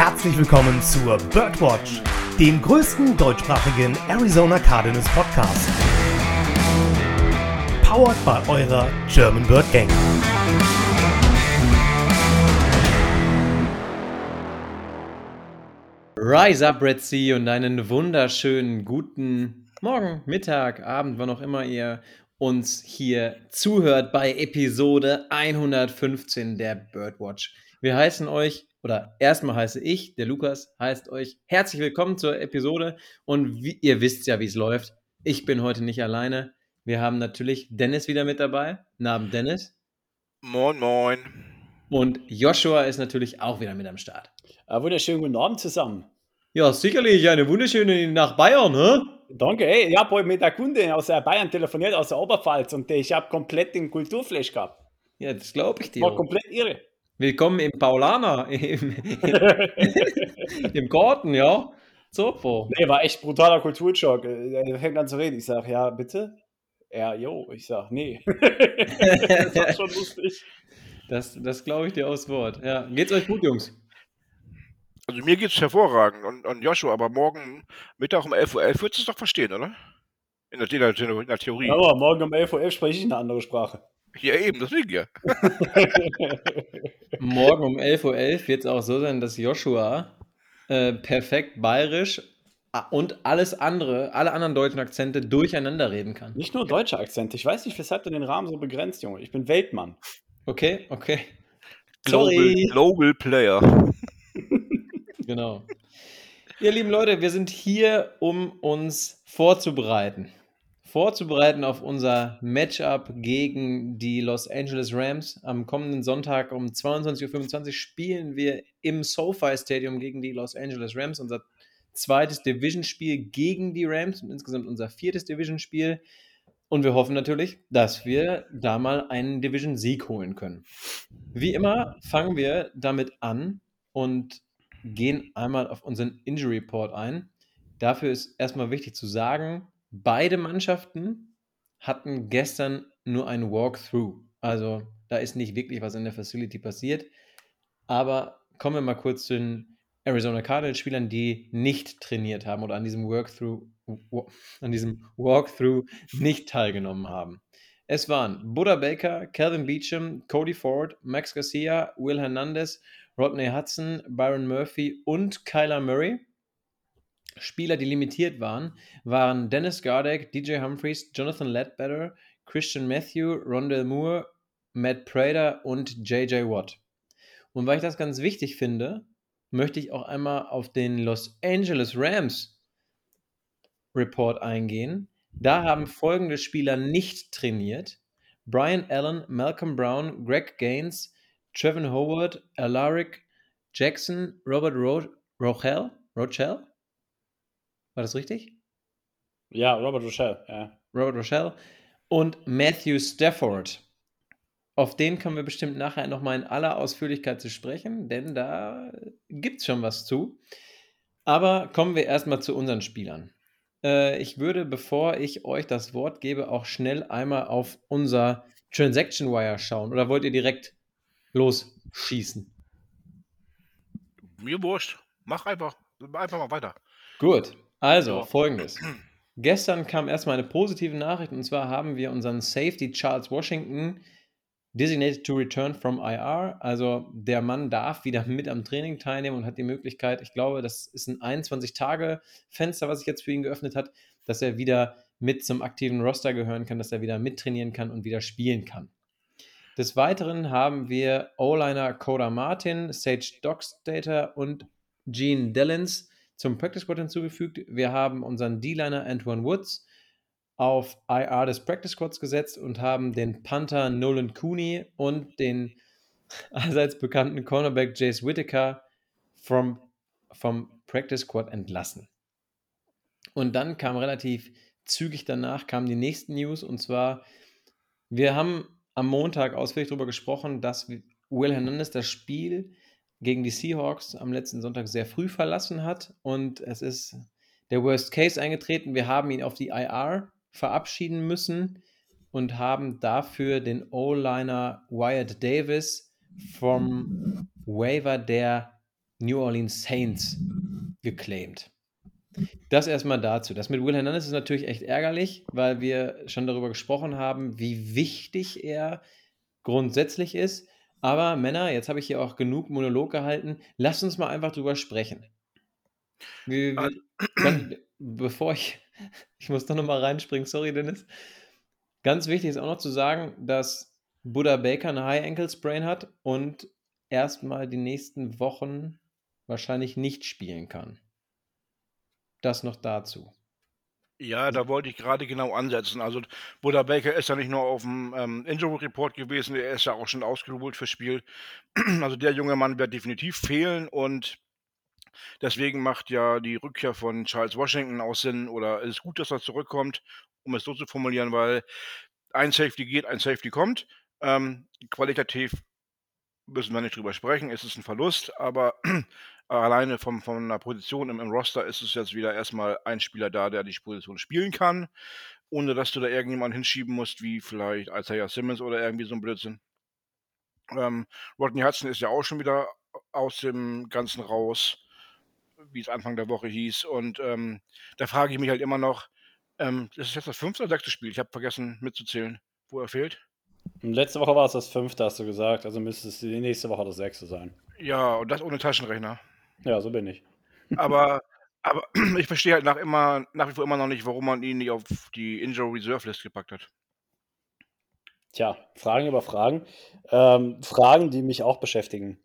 herzlich willkommen zur Birdwatch, dem größten deutschsprachigen Arizona Cardinals Podcast. Powered by eurer German Bird Gang. Rise up, Red Sea, und einen wunderschönen guten Morgen, Mittag, Abend, wann auch immer ihr uns hier zuhört bei Episode 115 der Birdwatch. Wir heißen euch, oder erstmal heiße ich, der Lukas, heißt euch herzlich willkommen zur Episode und wie, ihr wisst ja, wie es läuft. Ich bin heute nicht alleine. Wir haben natürlich Dennis wieder mit dabei. Namen Dennis. Moin, moin. Und Joshua ist natürlich auch wieder mit am Start. Einen wunderschönen guten Abend zusammen. Ja, sicherlich eine wunderschöne nach Bayern, ne? Danke, ey. Ich habe heute mit der Kunde aus Bayern telefoniert, aus der Oberpfalz, und ich habe komplett den Kulturflash gehabt. Ja, das glaube ich dir. War komplett irre. Willkommen im Paulaner, im, im Garten, ja. Super. Nee, war echt brutaler Kulturschock. Er fängt an zu reden. Ich sage, ja, bitte? Ja, jo. Ich sage, nee. das war schon lustig. Das, das glaube ich dir aus Wort. Ja. Geht's euch gut, Jungs? Also mir geht's hervorragend. Und, und Joshua, aber morgen Mittag um 11.11 Uhr .11 würdest du es doch verstehen, oder? In der, in der, in der Theorie. Aber morgen um 11.11 Uhr .11 spreche ich eine andere Sprache. Ja, eben, deswegen ja. Morgen um 11.11 Uhr .11 wird es auch so sein, dass Joshua äh, perfekt bayerisch und alles andere, alle anderen deutschen Akzente durcheinander reden kann. Nicht nur deutsche Akzente. Ich weiß nicht, weshalb du den Rahmen so begrenzt, Junge. Ich bin Weltmann. Okay, okay. Global, Global Player. genau. Ihr lieben Leute, wir sind hier, um uns vorzubereiten vorzubereiten auf unser Matchup gegen die Los Angeles Rams. Am kommenden Sonntag um 22.25 Uhr spielen wir im SoFi Stadium gegen die Los Angeles Rams. Unser zweites Division-Spiel gegen die Rams und insgesamt unser viertes Division-Spiel. Und wir hoffen natürlich, dass wir da mal einen Division-Sieg holen können. Wie immer fangen wir damit an und gehen einmal auf unseren Injury Report ein. Dafür ist erstmal wichtig zu sagen, Beide Mannschaften hatten gestern nur ein Walkthrough. Also da ist nicht wirklich was in der Facility passiert. Aber kommen wir mal kurz zu den Arizona Cardinals-Spielern, die nicht trainiert haben oder an diesem Workthrough, an diesem Walkthrough nicht teilgenommen haben. Es waren Buddha Baker, Calvin Beecham, Cody Ford, Max Garcia, Will Hernandez, Rodney Hudson, Byron Murphy und Kyler Murray. Spieler, die limitiert waren, waren Dennis Gardeck, DJ Humphreys, Jonathan Ledbetter, Christian Matthew, Rondell Moore, Matt Prater und JJ Watt. Und weil ich das ganz wichtig finde, möchte ich auch einmal auf den Los Angeles Rams Report eingehen. Da haben folgende Spieler nicht trainiert. Brian Allen, Malcolm Brown, Greg Gaines, Trevin Howard, Alaric Jackson, Robert Ro Rochelle, Rochelle war das richtig? Ja, Robert Rochelle, ja. Robert Rochelle und Matthew Stafford. Auf den kommen wir bestimmt nachher nochmal in aller Ausführlichkeit zu sprechen, denn da gibt es schon was zu. Aber kommen wir erstmal zu unseren Spielern. Äh, ich würde, bevor ich euch das Wort gebe, auch schnell einmal auf unser Transaction Wire schauen. Oder wollt ihr direkt losschießen? Mir wurscht. Mach einfach, einfach mal weiter. Gut. Also, folgendes. Gestern kam erstmal eine positive Nachricht und zwar haben wir unseren Safety Charles Washington designated to return from IR. Also der Mann darf wieder mit am Training teilnehmen und hat die Möglichkeit, ich glaube, das ist ein 21-Tage-Fenster, was sich jetzt für ihn geöffnet hat, dass er wieder mit zum aktiven Roster gehören kann, dass er wieder mittrainieren kann und wieder spielen kann. Des Weiteren haben wir O-Liner Coda Martin, Sage Dockstater und Gene Dillons zum Practice Squad hinzugefügt. Wir haben unseren D-Liner Antoine Woods auf IR des Practice Squads gesetzt und haben den Panther Nolan Cooney und den allseits bekannten Cornerback Jace Whitaker vom, vom Practice Squad entlassen. Und dann kam relativ zügig danach kamen die nächsten News und zwar, wir haben am Montag ausführlich darüber gesprochen, dass Will Hernandez das Spiel gegen die Seahawks am letzten Sonntag sehr früh verlassen hat und es ist der Worst Case eingetreten. Wir haben ihn auf die IR verabschieden müssen und haben dafür den O-Liner Wyatt Davis vom Waiver der New Orleans Saints geclaimed. Das erstmal dazu. Das mit Will Hernandez ist natürlich echt ärgerlich, weil wir schon darüber gesprochen haben, wie wichtig er grundsätzlich ist. Aber Männer, jetzt habe ich hier auch genug Monolog gehalten. Lasst uns mal einfach drüber sprechen. Wie, wie, ganz, bevor ich, ich muss da nochmal reinspringen, sorry Dennis. Ganz wichtig ist auch noch zu sagen, dass Buddha Baker eine High Ankle Sprain hat und erstmal die nächsten Wochen wahrscheinlich nicht spielen kann. Das noch dazu. Ja, da wollte ich gerade genau ansetzen. Also Buddha Baker ist ja nicht nur auf dem ähm, Injury Report gewesen, er ist ja auch schon ausgeruht fürs Spiel. Also der junge Mann wird definitiv fehlen und deswegen macht ja die Rückkehr von Charles Washington auch Sinn oder es ist gut, dass er zurückkommt, um es so zu formulieren, weil ein Safety geht, ein Safety kommt. Ähm, qualitativ müssen wir nicht drüber sprechen, es ist ein Verlust, aber alleine vom, von der Position im, im, Roster ist es jetzt wieder erstmal ein Spieler da, der die Position spielen kann, ohne dass du da irgendjemanden hinschieben musst, wie vielleicht Isaiah Simmons oder irgendwie so ein Blödsinn. Ähm, Rodney Hudson ist ja auch schon wieder aus dem Ganzen raus, wie es Anfang der Woche hieß. Und ähm, da frage ich mich halt immer noch, ähm, das ist jetzt das fünfte oder sechste Spiel? Ich habe vergessen mitzuzählen, wo er fehlt. Letzte Woche war es das fünfte, hast du gesagt. Also müsste es die nächste Woche das sechste sein. Ja, und das ohne Taschenrechner. Ja, so bin ich. Aber, aber ich verstehe halt nach, immer, nach wie vor immer noch nicht, warum man ihn nicht auf die Injury Reserve List gepackt hat. Tja, Fragen über Fragen. Ähm, Fragen, die mich auch beschäftigen.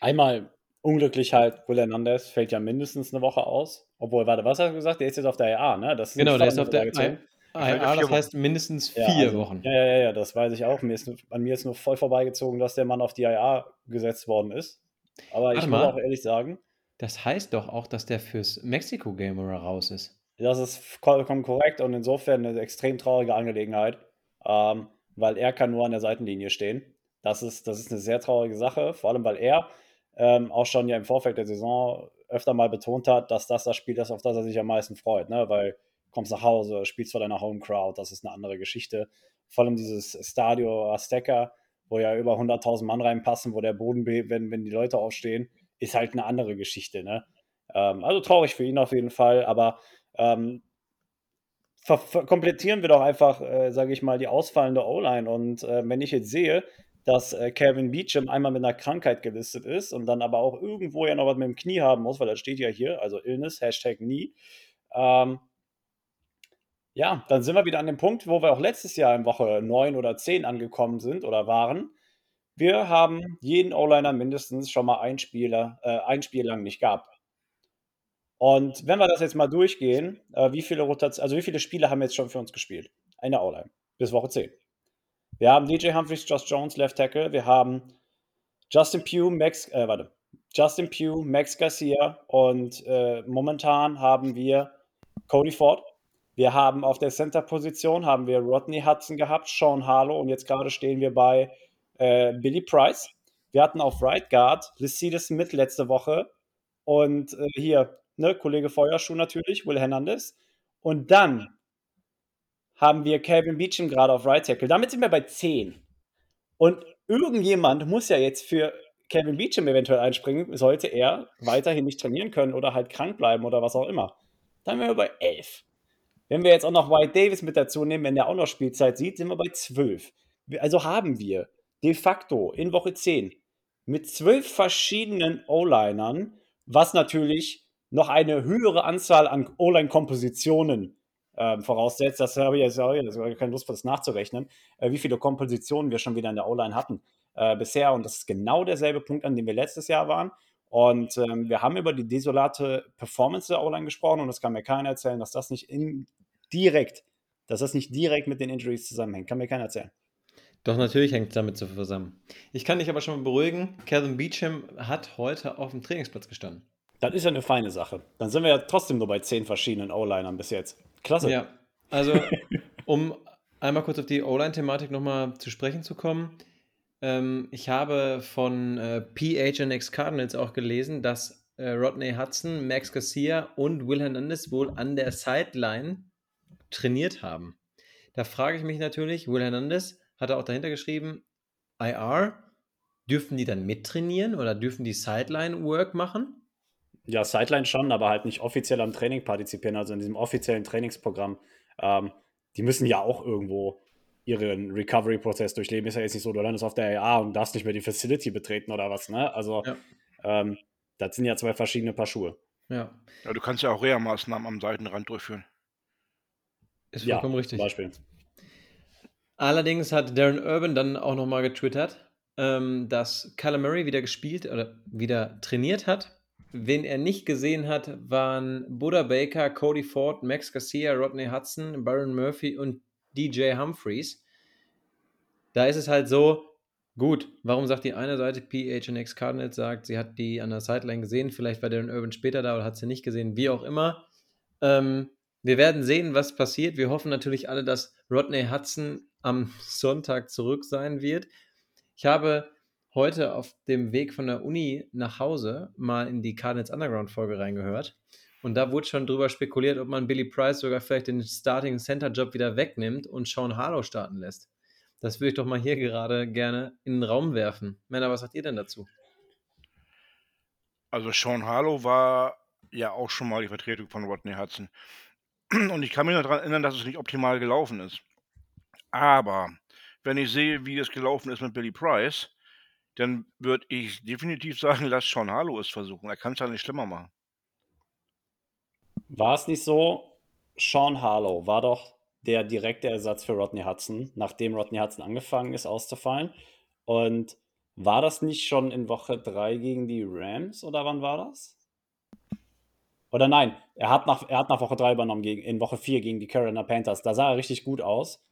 Einmal unglücklich halt, Will Hernandez fällt ja mindestens eine Woche aus. Obwohl, warte, was hast du gesagt? Der ist jetzt auf der IA, ne? Das genau, der ist auf der IA. IA, das heißt mindestens vier ja, also, Wochen. Ja, ja, ja, das weiß ich auch. Mir ist, an mir ist nur voll vorbeigezogen, dass der Mann auf die IA gesetzt worden ist. Aber Warte ich muss auch ehrlich sagen. Das heißt doch auch, dass der fürs Mexiko-Game raus ist. Das ist vollkommen korrekt und insofern eine extrem traurige Angelegenheit, ähm, weil er kann nur an der Seitenlinie stehen. Das ist, das ist eine sehr traurige Sache, vor allem weil er ähm, auch schon ja im Vorfeld der Saison öfter mal betont hat, dass das das Spiel ist, auf das er sich am meisten freut. Ne? Weil kommst nach Hause, spielst vor deiner Home Crowd, das ist eine andere Geschichte. Vor allem dieses Stadio Azteca, wo ja über 100.000 Mann reinpassen, wo der Boden wenn, wenn die Leute aufstehen, ist halt eine andere Geschichte. Ne? Ähm, also traurig für ihn auf jeden Fall, aber ähm, komplettieren wir doch einfach, äh, sage ich mal, die ausfallende O-Line. Und äh, wenn ich jetzt sehe, dass äh, Kevin Beecham einmal mit einer Krankheit gelistet ist und dann aber auch irgendwo ja noch was mit dem Knie haben muss, weil das steht ja hier, also Illness, Hashtag nie. Ähm, ja, dann sind wir wieder an dem Punkt, wo wir auch letztes Jahr in Woche 9 oder 10 angekommen sind oder waren. Wir haben jeden O-Liner mindestens schon mal ein, Spieler, äh, ein Spiel lang nicht gehabt. Und wenn wir das jetzt mal durchgehen, äh, wie viele Rotation, also wie viele Spiele haben jetzt schon für uns gespielt? Eine O-Line bis Woche 10. Wir haben DJ Humphries, Josh Jones, Left Tackle. Wir haben Justin Pugh, Max, äh, warte, Justin Pugh, Max Garcia und äh, momentan haben wir Cody Ford, wir haben auf der Center-Position haben wir Rodney Hudson gehabt, Sean Harlow und jetzt gerade stehen wir bei äh, Billy Price. Wir hatten auf Right Guard Lycides mit letzte Woche und äh, hier, ne, Kollege Feuerschuh natürlich, Will Hernandez. Und dann haben wir Kevin Beecham gerade auf Right Tackle. Damit sind wir bei 10. Und irgendjemand muss ja jetzt für Kevin Beecham eventuell einspringen, sollte er weiterhin nicht trainieren können oder halt krank bleiben oder was auch immer. Dann wären wir bei 11. Wenn wir jetzt auch noch White Davis mit dazu nehmen, wenn der auch noch Spielzeit sieht, sind wir bei 12. Also haben wir de facto in Woche 10 mit zwölf verschiedenen O-Linern, was natürlich noch eine höhere Anzahl an O-Line-Kompositionen äh, voraussetzt. Das habe ich jetzt auch keine Lust, das nachzurechnen, äh, wie viele Kompositionen wir schon wieder in der O-Line hatten äh, bisher. Und das ist genau derselbe Punkt, an dem wir letztes Jahr waren. Und ähm, wir haben über die desolate Performance der O-Line gesprochen und das kann mir keiner erzählen, dass das nicht in, direkt, dass das nicht direkt mit den Injuries zusammenhängt. Kann mir keiner erzählen. Doch, natürlich hängt es damit zusammen. Ich kann dich aber schon mal beruhigen, Kevin Beecham hat heute auf dem Trainingsplatz gestanden. Das ist ja eine feine Sache. Dann sind wir ja trotzdem nur bei zehn verschiedenen O-Linern bis jetzt. Klasse. Ja, also um einmal kurz auf die O-Line-Thematik nochmal zu sprechen zu kommen. Ähm, ich habe von äh, PHNX Cardinals auch gelesen, dass äh, Rodney Hudson, Max Garcia und Will Hernandez wohl an der Sideline trainiert haben. Da frage ich mich natürlich, Will Hernandez hat auch dahinter geschrieben, IR, dürfen die dann mittrainieren oder dürfen die Sideline-Work machen? Ja, Sideline schon, aber halt nicht offiziell am Training partizipieren, also in diesem offiziellen Trainingsprogramm. Ähm, die müssen ja auch irgendwo ihren Recovery-Prozess durchleben. Ist ja jetzt nicht so, du landest auf der AA und darfst nicht mehr die Facility betreten oder was, ne? Also, ja. ähm, das sind ja zwei verschiedene Paar Schuhe. Ja. ja du kannst ja auch Reha-Maßnahmen am Seitenrand durchführen. Ist vollkommen ja, richtig. Zum Beispiel. Allerdings hat Darren Urban dann auch nochmal getwittert, ähm, dass Kyler Murray wieder gespielt oder wieder trainiert hat. Wen er nicht gesehen hat, waren Buddha Baker, Cody Ford, Max Garcia, Rodney Hudson, Byron Murphy und DJ Humphreys. Da ist es halt so, gut, warum sagt die eine Seite, PHNX Cardinals sagt, sie hat die an der Sideline gesehen, vielleicht war Darren Urban später da oder hat sie nicht gesehen, wie auch immer. Ähm, wir werden sehen, was passiert. Wir hoffen natürlich alle, dass Rodney Hudson am Sonntag zurück sein wird. Ich habe heute auf dem Weg von der Uni nach Hause mal in die Cardinals Underground Folge reingehört. Und da wurde schon drüber spekuliert, ob man Billy Price sogar vielleicht den Starting Center Job wieder wegnimmt und Sean Harlow starten lässt. Das würde ich doch mal hier gerade gerne in den Raum werfen. Männer, was sagt ihr denn dazu? Also Sean Harlow war ja auch schon mal die Vertretung von Rodney Hudson. Und ich kann mich noch daran erinnern, dass es nicht optimal gelaufen ist. Aber wenn ich sehe, wie es gelaufen ist mit Billy Price, dann würde ich definitiv sagen, lass Sean Harlow es versuchen. Er kann es ja nicht schlimmer machen. War es nicht so, Sean Harlow war doch der direkte Ersatz für Rodney Hudson, nachdem Rodney Hudson angefangen ist auszufallen. Und war das nicht schon in Woche 3 gegen die Rams oder wann war das? Oder nein, er hat nach, er hat nach Woche 3 übernommen, gegen, in Woche 4 gegen die Carolina Panthers. Da sah er richtig gut aus.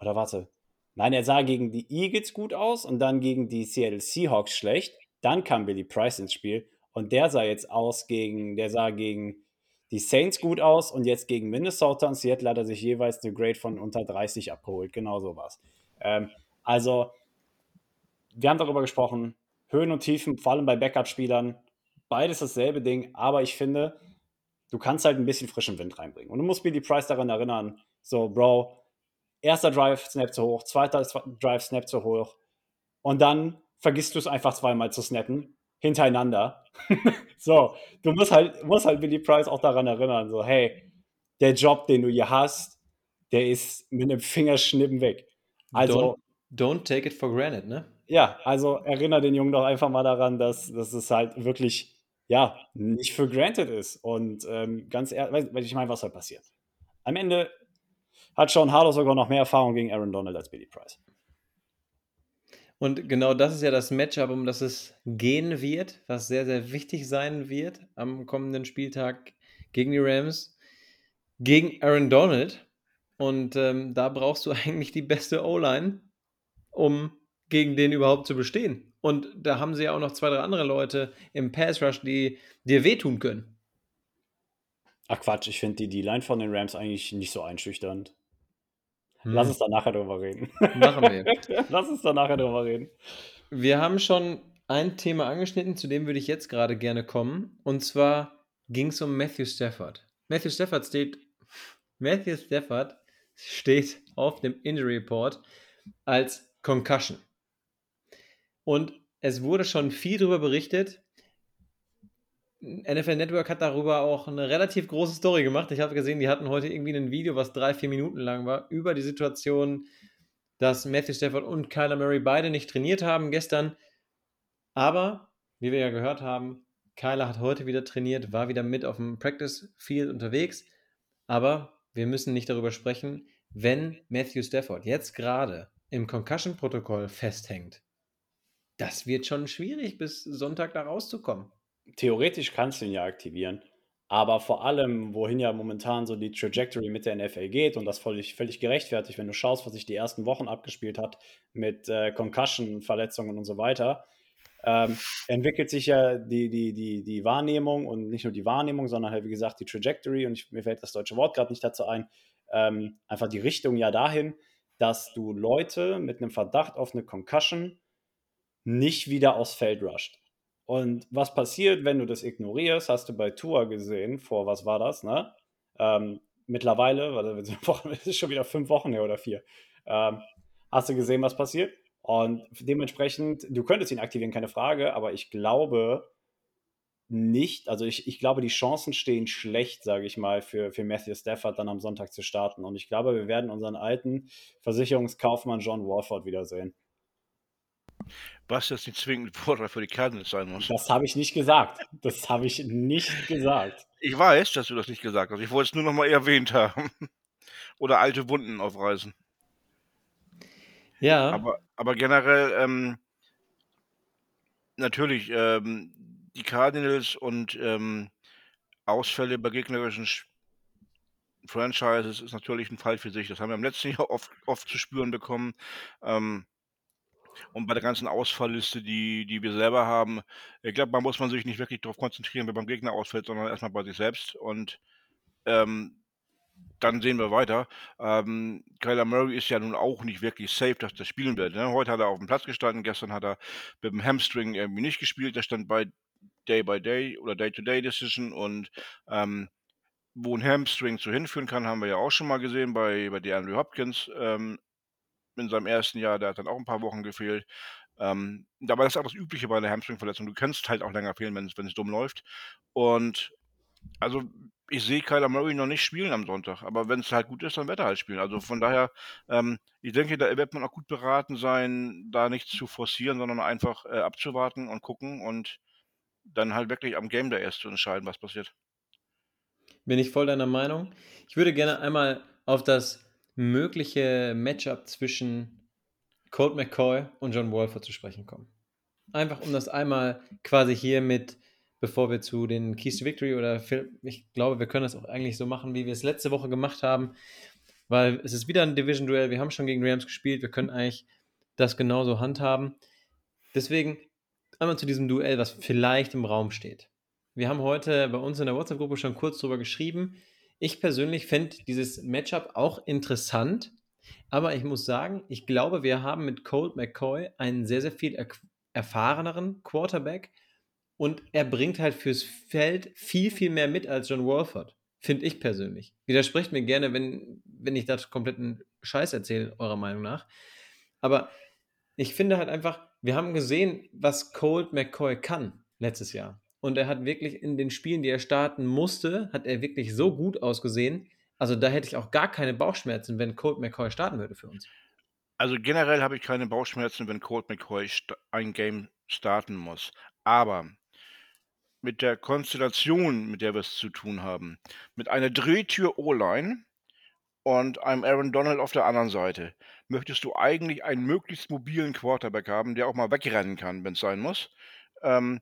Oder warte. Nein, er sah gegen die Eagles gut aus und dann gegen die Seattle Seahawks schlecht. Dann kam Billy Price ins Spiel und der sah jetzt aus gegen, der sah gegen die Saints gut aus und jetzt gegen Minnesota und Seattle hat er sich jeweils eine Grade von unter 30 abgeholt. Genau so was. Ähm, also, wir haben darüber gesprochen, Höhen und Tiefen, vor allem bei Backup-Spielern, beides dasselbe Ding, aber ich finde, du kannst halt ein bisschen frischen Wind reinbringen. Und du musst Billy Price daran erinnern, so, Bro, erster Drive, Snap zu hoch, zweiter Drive, Snap zu hoch. Und dann vergisst du es einfach zweimal zu snappen, hintereinander. so, du musst halt, musst halt Billy Price auch daran erinnern, so, hey, der Job, den du hier hast, der ist mit einem Fingerschnippen weg. Also, don't, don't take it for granted, ne? Ja, also erinnere den Jungen doch einfach mal daran, dass, dass es halt wirklich, ja, nicht für granted ist. Und ähm, ganz ehrlich, weil ich meine, was halt passiert. Am Ende hat Sean Harlow sogar noch mehr Erfahrung gegen Aaron Donald als Billy Price. Und genau das ist ja das Matchup, um das es gehen wird, was sehr, sehr wichtig sein wird am kommenden Spieltag gegen die Rams, gegen Aaron Donald. Und ähm, da brauchst du eigentlich die beste O-Line, um gegen den überhaupt zu bestehen. Und da haben sie ja auch noch zwei, drei andere Leute im Pass Rush, die dir wehtun können. Ach Quatsch, ich finde die, die Line von den Rams eigentlich nicht so einschüchternd. Hm. Lass uns da nachher drüber reden. Machen wir. Lass uns da nachher drüber reden. Wir haben schon ein Thema angeschnitten, zu dem würde ich jetzt gerade gerne kommen. Und zwar ging es um Matthew Stafford. Matthew Stafford steht, Matthew Stafford steht auf dem Injury Report als Concussion. Und es wurde schon viel darüber berichtet. NFL Network hat darüber auch eine relativ große Story gemacht. Ich habe gesehen, die hatten heute irgendwie ein Video, was drei, vier Minuten lang war, über die Situation, dass Matthew Stafford und Kyler Murray beide nicht trainiert haben gestern. Aber, wie wir ja gehört haben, Kyler hat heute wieder trainiert, war wieder mit auf dem Practice Field unterwegs. Aber wir müssen nicht darüber sprechen, wenn Matthew Stafford jetzt gerade im Concussion-Protokoll festhängt. Das wird schon schwierig, bis Sonntag da rauszukommen theoretisch kannst du ihn ja aktivieren, aber vor allem, wohin ja momentan so die Trajectory mit der NFL geht und das völlig, völlig gerechtfertigt, wenn du schaust, was sich die ersten Wochen abgespielt hat mit äh, Concussion-Verletzungen und so weiter, ähm, entwickelt sich ja die, die, die, die Wahrnehmung und nicht nur die Wahrnehmung, sondern halt, wie gesagt, die Trajectory und ich, mir fällt das deutsche Wort gerade nicht dazu ein, ähm, einfach die Richtung ja dahin, dass du Leute mit einem Verdacht auf eine Concussion nicht wieder aufs Feld rusht. Und was passiert, wenn du das ignorierst, hast du bei Tour gesehen, vor was war das, ne? Ähm, mittlerweile, weil das ist schon wieder fünf Wochen her oder vier, ähm, hast du gesehen, was passiert? Und dementsprechend, du könntest ihn aktivieren, keine Frage, aber ich glaube nicht, also ich, ich glaube, die Chancen stehen schlecht, sage ich mal, für, für Matthew Stafford dann am Sonntag zu starten. Und ich glaube, wir werden unseren alten Versicherungskaufmann John Warford wiedersehen. Was jetzt nicht zwingend Vorteil für die Cardinals sein muss. Das habe ich nicht gesagt. Das habe ich nicht gesagt. Ich weiß, dass du das nicht gesagt hast. Ich wollte es nur noch mal erwähnt haben. Oder alte Wunden aufreißen. Ja. Aber, aber generell, ähm, natürlich, ähm, die Cardinals und ähm, Ausfälle bei gegnerischen Franchises ist natürlich ein Fall für sich. Das haben wir im letzten Jahr oft, oft zu spüren bekommen. Ähm, und bei der ganzen Ausfallliste, die, die wir selber haben, ich glaube, man muss man sich nicht wirklich darauf konzentrieren, wer beim Gegner ausfällt, sondern erstmal bei sich selbst. Und ähm, dann sehen wir weiter. Ähm, Kyler Murray ist ja nun auch nicht wirklich safe, dass der spielen wird. Ne? Heute hat er auf dem Platz gestanden, gestern hat er mit dem Hamstring irgendwie nicht gespielt. Der stand bei Day by Day oder Day to Day Decision und ähm, wo ein Hamstring zu hinführen kann, haben wir ja auch schon mal gesehen bei, bei DeAndre Hopkins ähm, in seinem ersten Jahr. Der hat dann auch ein paar Wochen gefehlt. Ähm, das ist auch das Übliche bei einer Hamstring-Verletzung. Du kannst halt auch länger fehlen, wenn es dumm läuft. Und also ich sehe Kyler Murray noch nicht spielen am Sonntag, aber wenn es halt gut ist, dann wird er halt spielen. Also von daher, ähm, ich denke, da wird man auch gut beraten sein, da nichts zu forcieren, sondern einfach äh, abzuwarten und gucken und dann halt wirklich am Game Day erst zu entscheiden, was passiert. Bin ich voll deiner Meinung. Ich würde gerne einmal auf das mögliche Matchup zwischen Colt McCoy und John Wolfer zu sprechen kommen. Einfach um das einmal quasi hier mit, bevor wir zu den Keys to Victory oder ich glaube, wir können das auch eigentlich so machen, wie wir es letzte Woche gemacht haben, weil es ist wieder ein Division-Duell. Wir haben schon gegen Rams gespielt. Wir können eigentlich das genauso handhaben. Deswegen einmal zu diesem Duell, was vielleicht im Raum steht. Wir haben heute bei uns in der WhatsApp-Gruppe schon kurz drüber geschrieben. Ich persönlich fände dieses Matchup auch interessant, aber ich muss sagen, ich glaube, wir haben mit Colt McCoy einen sehr, sehr viel er erfahreneren Quarterback und er bringt halt fürs Feld viel, viel mehr mit als John Wolford, finde ich persönlich. Widersprecht mir gerne, wenn, wenn ich da kompletten Scheiß erzähle, eurer Meinung nach. Aber ich finde halt einfach, wir haben gesehen, was Colt McCoy kann letztes Jahr. Und er hat wirklich in den Spielen, die er starten musste, hat er wirklich so gut ausgesehen. Also da hätte ich auch gar keine Bauchschmerzen, wenn Colt McCoy starten würde für uns. Also generell habe ich keine Bauchschmerzen, wenn Colt McCoy ein Game starten muss. Aber mit der Konstellation, mit der wir es zu tun haben, mit einer Drehtür O-Line und einem Aaron Donald auf der anderen Seite, möchtest du eigentlich einen möglichst mobilen Quarterback haben, der auch mal wegrennen kann, wenn es sein muss. Ähm,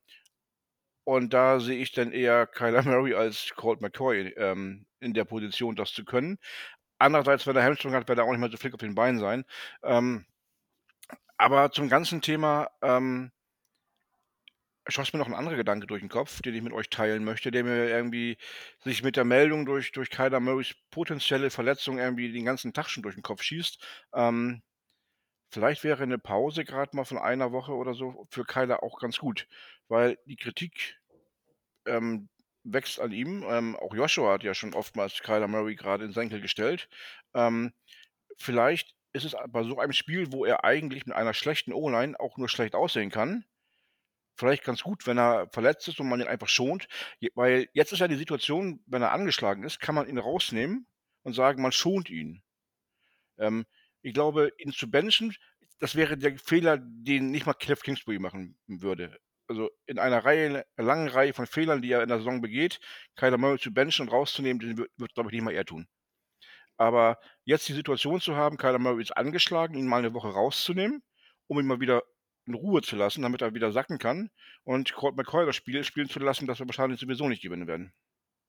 und da sehe ich dann eher Kyler Murray als Colt McCoy ähm, in der Position, das zu können. Andererseits, wenn er Hamstring hat, wird er auch nicht mehr so flick auf den Beinen sein. Ähm, aber zum ganzen Thema ähm, schoss mir noch ein anderer Gedanke durch den Kopf, den ich mit euch teilen möchte, der mir irgendwie sich mit der Meldung durch, durch Kyler Murrays potenzielle Verletzung irgendwie den ganzen Tag schon durch den Kopf schießt. Ähm, vielleicht wäre eine Pause gerade mal von einer Woche oder so für Kyler auch ganz gut, weil die Kritik ähm, wächst an ihm. Ähm, auch Joshua hat ja schon oftmals Kyler Murray gerade in Senkel gestellt. Ähm, vielleicht ist es bei so einem Spiel, wo er eigentlich mit einer schlechten O-Line auch nur schlecht aussehen kann, vielleicht ganz gut, wenn er verletzt ist und man ihn einfach schont. Weil jetzt ist ja die Situation, wenn er angeschlagen ist, kann man ihn rausnehmen und sagen, man schont ihn. Ähm, ich glaube, ihn zu benchen, das wäre der Fehler, den nicht mal Cliff Kingsbury machen würde. Also in einer Reihe, einer langen Reihe von Fehlern, die er in der Saison begeht, Kyler Murray zu benchen und rauszunehmen, den wird, wird glaube ich, nicht mal er tun. Aber jetzt die Situation zu haben, Kyler Murray ist angeschlagen, ihn mal eine Woche rauszunehmen, um ihn mal wieder in Ruhe zu lassen, damit er wieder sacken kann und Colt McCoy das Spiel spielen zu lassen, das wir wahrscheinlich sowieso nicht gewinnen werden.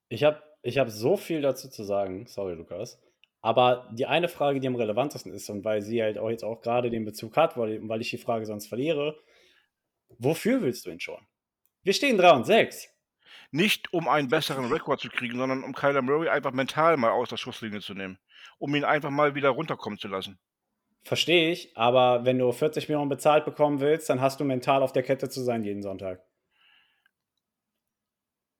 Ich habe ich hab so viel dazu zu sagen, sorry Lukas. Aber die eine Frage, die am relevantesten ist und weil sie halt auch jetzt auch gerade den Bezug hat, weil, weil ich die Frage sonst verliere, wofür willst du ihn schon? Wir stehen 3 und 6. Nicht um einen besseren Rekord zu kriegen, sondern um Kyler Murray einfach mental mal aus der Schusslinie zu nehmen. Um ihn einfach mal wieder runterkommen zu lassen. Verstehe ich, aber wenn du 40 Millionen bezahlt bekommen willst, dann hast du mental auf der Kette zu sein jeden Sonntag.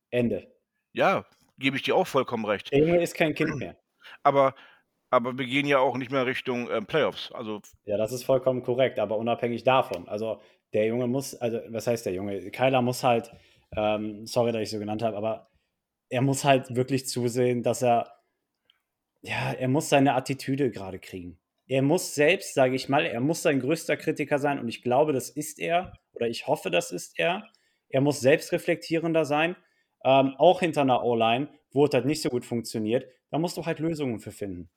Ende. Ja, gebe ich dir auch vollkommen recht. Der Junge ist kein Kind mehr. Aber aber wir gehen ja auch nicht mehr Richtung äh, Playoffs. Also ja, das ist vollkommen korrekt, aber unabhängig davon. Also der Junge muss, also was heißt der Junge? Kyler muss halt, ähm, sorry, dass ich so genannt habe, aber er muss halt wirklich zusehen, dass er, ja, er muss seine Attitüde gerade kriegen. Er muss selbst, sage ich mal, er muss sein größter Kritiker sein und ich glaube, das ist er oder ich hoffe, das ist er. Er muss selbstreflektierender sein, ähm, auch hinter einer O-Line, wo es halt nicht so gut funktioniert. Da musst du halt Lösungen für finden.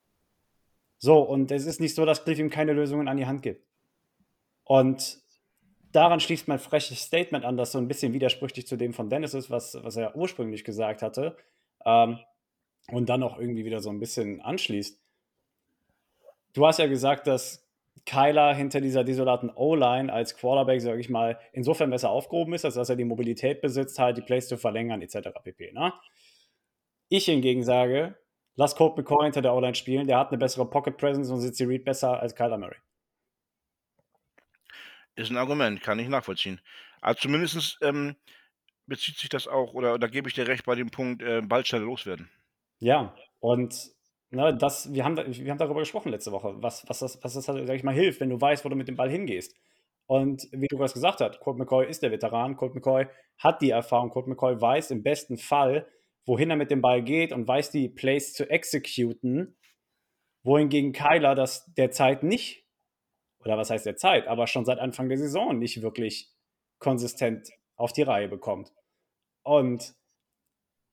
So, und es ist nicht so, dass Cliff ihm keine Lösungen an die Hand gibt. Und daran schließt mein freches Statement an, das so ein bisschen widersprüchlich zu dem von Dennis ist, was, was er ursprünglich gesagt hatte. Ähm, und dann auch irgendwie wieder so ein bisschen anschließt. Du hast ja gesagt, dass Kyler hinter dieser desolaten O-Line als Quarterback, sage ich mal, insofern besser aufgehoben ist, als dass er die Mobilität besitzt, halt die Plays zu verlängern, etc. pp. Ne? Ich hingegen sage, Lass Colt McCoy hinter der O-Line spielen. Der hat eine bessere Pocket Presence und sitzt die Read besser als Kyler Murray. Ist ein Argument, kann ich nachvollziehen. Aber zumindest ähm, bezieht sich das auch, oder da gebe ich dir recht bei dem Punkt, äh, bald schnell loswerden. Ja, und ne, das, wir, haben, wir haben darüber gesprochen letzte Woche, was, was das, was das sag ich mal, hilft, wenn du weißt, wo du mit dem Ball hingehst. Und wie du gerade gesagt hast, Colt McCoy ist der Veteran, Colt McCoy hat die Erfahrung, Colt McCoy weiß im besten Fall, wohin er mit dem Ball geht und weiß die Plays zu exekuten, wohingegen Kyler das derzeit nicht, oder was heißt derzeit, aber schon seit Anfang der Saison nicht wirklich konsistent auf die Reihe bekommt. Und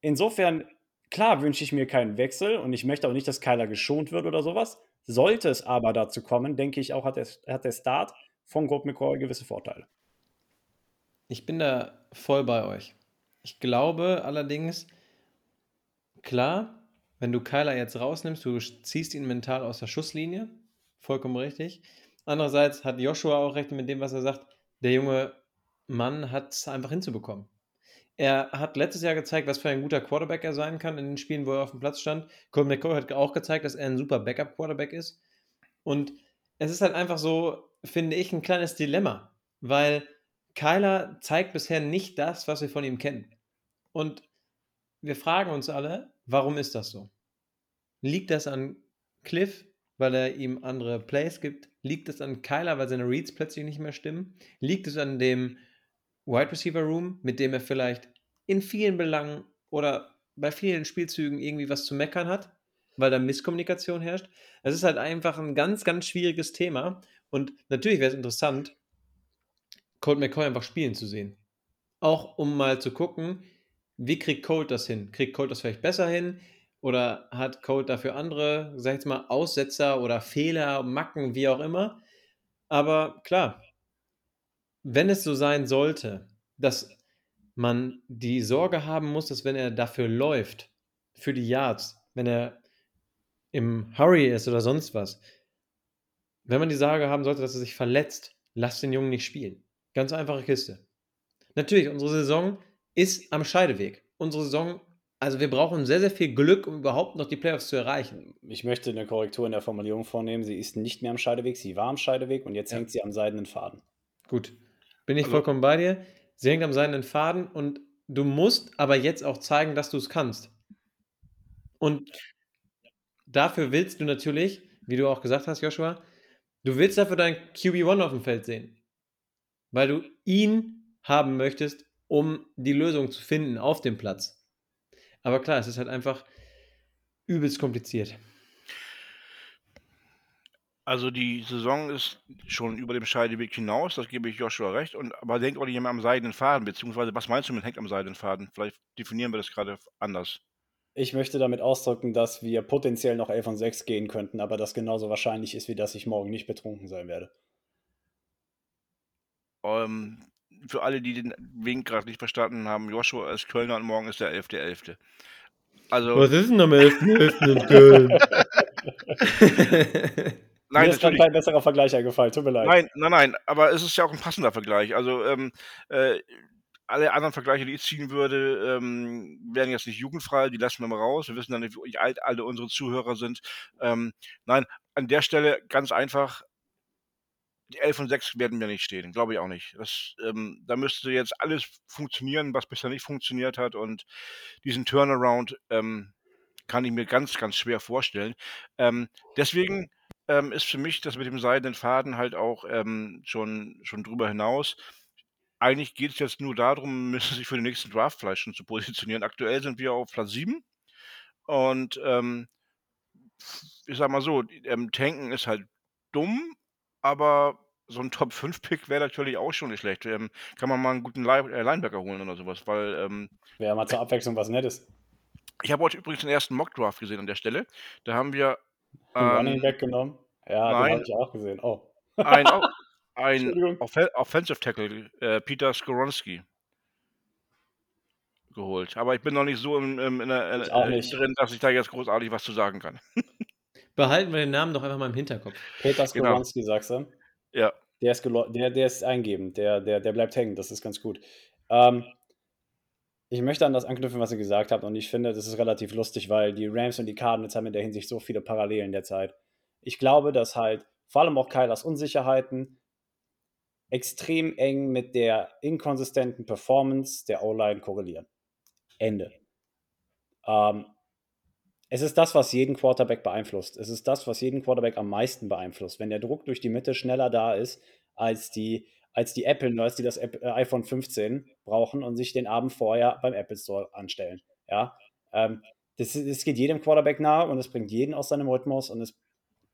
insofern, klar wünsche ich mir keinen Wechsel und ich möchte auch nicht, dass Kyler geschont wird oder sowas. Sollte es aber dazu kommen, denke ich auch, hat der, hat der Start von Gold McCoy gewisse Vorteile. Ich bin da voll bei euch. Ich glaube allerdings, Klar, wenn du Kyler jetzt rausnimmst, du ziehst ihn mental aus der Schusslinie, vollkommen richtig. Andererseits hat Joshua auch recht mit dem, was er sagt. Der junge Mann hat es einfach hinzubekommen. Er hat letztes Jahr gezeigt, was für ein guter Quarterback er sein kann in den Spielen, wo er auf dem Platz stand. Colin McCoy hat auch gezeigt, dass er ein super Backup-Quarterback ist. Und es ist halt einfach so, finde ich, ein kleines Dilemma, weil Kyler zeigt bisher nicht das, was wir von ihm kennen. Und wir fragen uns alle, warum ist das so? Liegt das an Cliff, weil er ihm andere Plays gibt? Liegt es an Kyler, weil seine Reads plötzlich nicht mehr stimmen? Liegt es an dem Wide Receiver Room, mit dem er vielleicht in vielen Belangen oder bei vielen Spielzügen irgendwie was zu meckern hat, weil da Misskommunikation herrscht? Es ist halt einfach ein ganz, ganz schwieriges Thema. Und natürlich wäre es interessant, Colt McCoy einfach spielen zu sehen. Auch um mal zu gucken, wie kriegt Colt das hin? Kriegt Colt das vielleicht besser hin? Oder hat Colt dafür andere, sag ich jetzt mal, Aussetzer oder Fehler, Macken, wie auch immer? Aber klar, wenn es so sein sollte, dass man die Sorge haben muss, dass wenn er dafür läuft, für die Yards, wenn er im Hurry ist oder sonst was, wenn man die Sorge haben sollte, dass er sich verletzt, lass den Jungen nicht spielen. Ganz einfache Kiste. Natürlich, unsere Saison ist am Scheideweg. Unsere Saison, also wir brauchen sehr, sehr viel Glück, um überhaupt noch die Playoffs zu erreichen. Ich möchte eine Korrektur in der Formulierung vornehmen. Sie ist nicht mehr am Scheideweg, sie war am Scheideweg und jetzt ja. hängt sie am seidenen Faden. Gut, bin ich also, vollkommen bei dir. Sie hängt am seidenen Faden und du musst aber jetzt auch zeigen, dass du es kannst. Und dafür willst du natürlich, wie du auch gesagt hast, Joshua, du willst dafür deinen QB1 auf dem Feld sehen. Weil du ihn haben möchtest um die Lösung zu finden auf dem Platz. Aber klar, es ist halt einfach übelst kompliziert. Also die Saison ist schon über dem Scheideweg hinaus, das gebe ich Joshua recht. Und, aber denkt auch nicht immer am seidenen Faden, beziehungsweise was meinst du mit hängt am seidenen Faden? Vielleicht definieren wir das gerade anders. Ich möchte damit ausdrücken, dass wir potenziell noch 11 und 6 gehen könnten, aber das genauso wahrscheinlich ist, wie dass ich morgen nicht betrunken sein werde. Ähm, für alle, die den Wink gerade nicht verstanden haben, Joshua ist Kölner und morgen ist der 11.11. .11. Also, Was ist denn am 11.11. .11. in Köln? nein, Mir ist gerade kein besserer Vergleich eingefallen, tut mir leid. Nein, nein, nein, aber es ist ja auch ein passender Vergleich. Also, ähm, äh, alle anderen Vergleiche, die ich ziehen würde, ähm, wären jetzt nicht jugendfrei, die lassen wir mal raus. Wir wissen dann nicht, wie alt alle unsere Zuhörer sind. Ähm, nein, an der Stelle ganz einfach, 11 und 6 werden wir nicht stehen, glaube ich auch nicht. Das, ähm, da müsste jetzt alles funktionieren, was bisher nicht funktioniert hat und diesen Turnaround, ähm, kann ich mir ganz, ganz schwer vorstellen. Ähm, deswegen ähm, ist für mich das mit dem seidenen Faden halt auch ähm, schon, schon drüber hinaus. Eigentlich geht es jetzt nur darum, sich für den nächsten Draft vielleicht schon zu positionieren. Aktuell sind wir auf Platz 7 und ähm, ich sag mal so, ähm, tanken ist halt dumm, aber so ein Top-5-Pick wäre natürlich auch schon nicht schlecht. Ähm, kann man mal einen guten Line äh, Linebacker holen oder sowas, weil ähm, Wäre mal zur Abwechslung was Nettes. ich habe heute übrigens den ersten Mock-Draft gesehen an der Stelle. Da haben wir Einen Running ähm, Back genommen. Ja, den nein. habe ich auch gesehen. Oh. ein, ein. Off Offensive Tackle, äh, Peter Skoronski, geholt. Aber ich bin noch nicht so im, im, in der, auch äh, nicht. drin, dass ich da jetzt großartig was zu sagen kann. Behalten wir den Namen doch einfach mal im Hinterkopf. Peter Genau. Skoronski, sagst du? Ja. Der ist, der, der ist eingeben, der, der, der bleibt hängen, das ist ganz gut. Ähm, ich möchte an das anknüpfen, was ihr gesagt habt, und ich finde, das ist relativ lustig, weil die Rams und die Cardinals haben in der Hinsicht so viele Parallelen derzeit. Ich glaube, dass halt vor allem auch Kylers Unsicherheiten extrem eng mit der inkonsistenten Performance der O-Line korrelieren. Ende. Ähm, es ist das, was jeden Quarterback beeinflusst. Es ist das, was jeden Quarterback am meisten beeinflusst. Wenn der Druck durch die Mitte schneller da ist, als die, als die Apple-Nerds, die das äh, iPhone 15 brauchen und sich den Abend vorher beim Apple Store anstellen. Ja? Ähm, das, das geht jedem Quarterback nahe und es bringt jeden aus seinem Rhythmus und es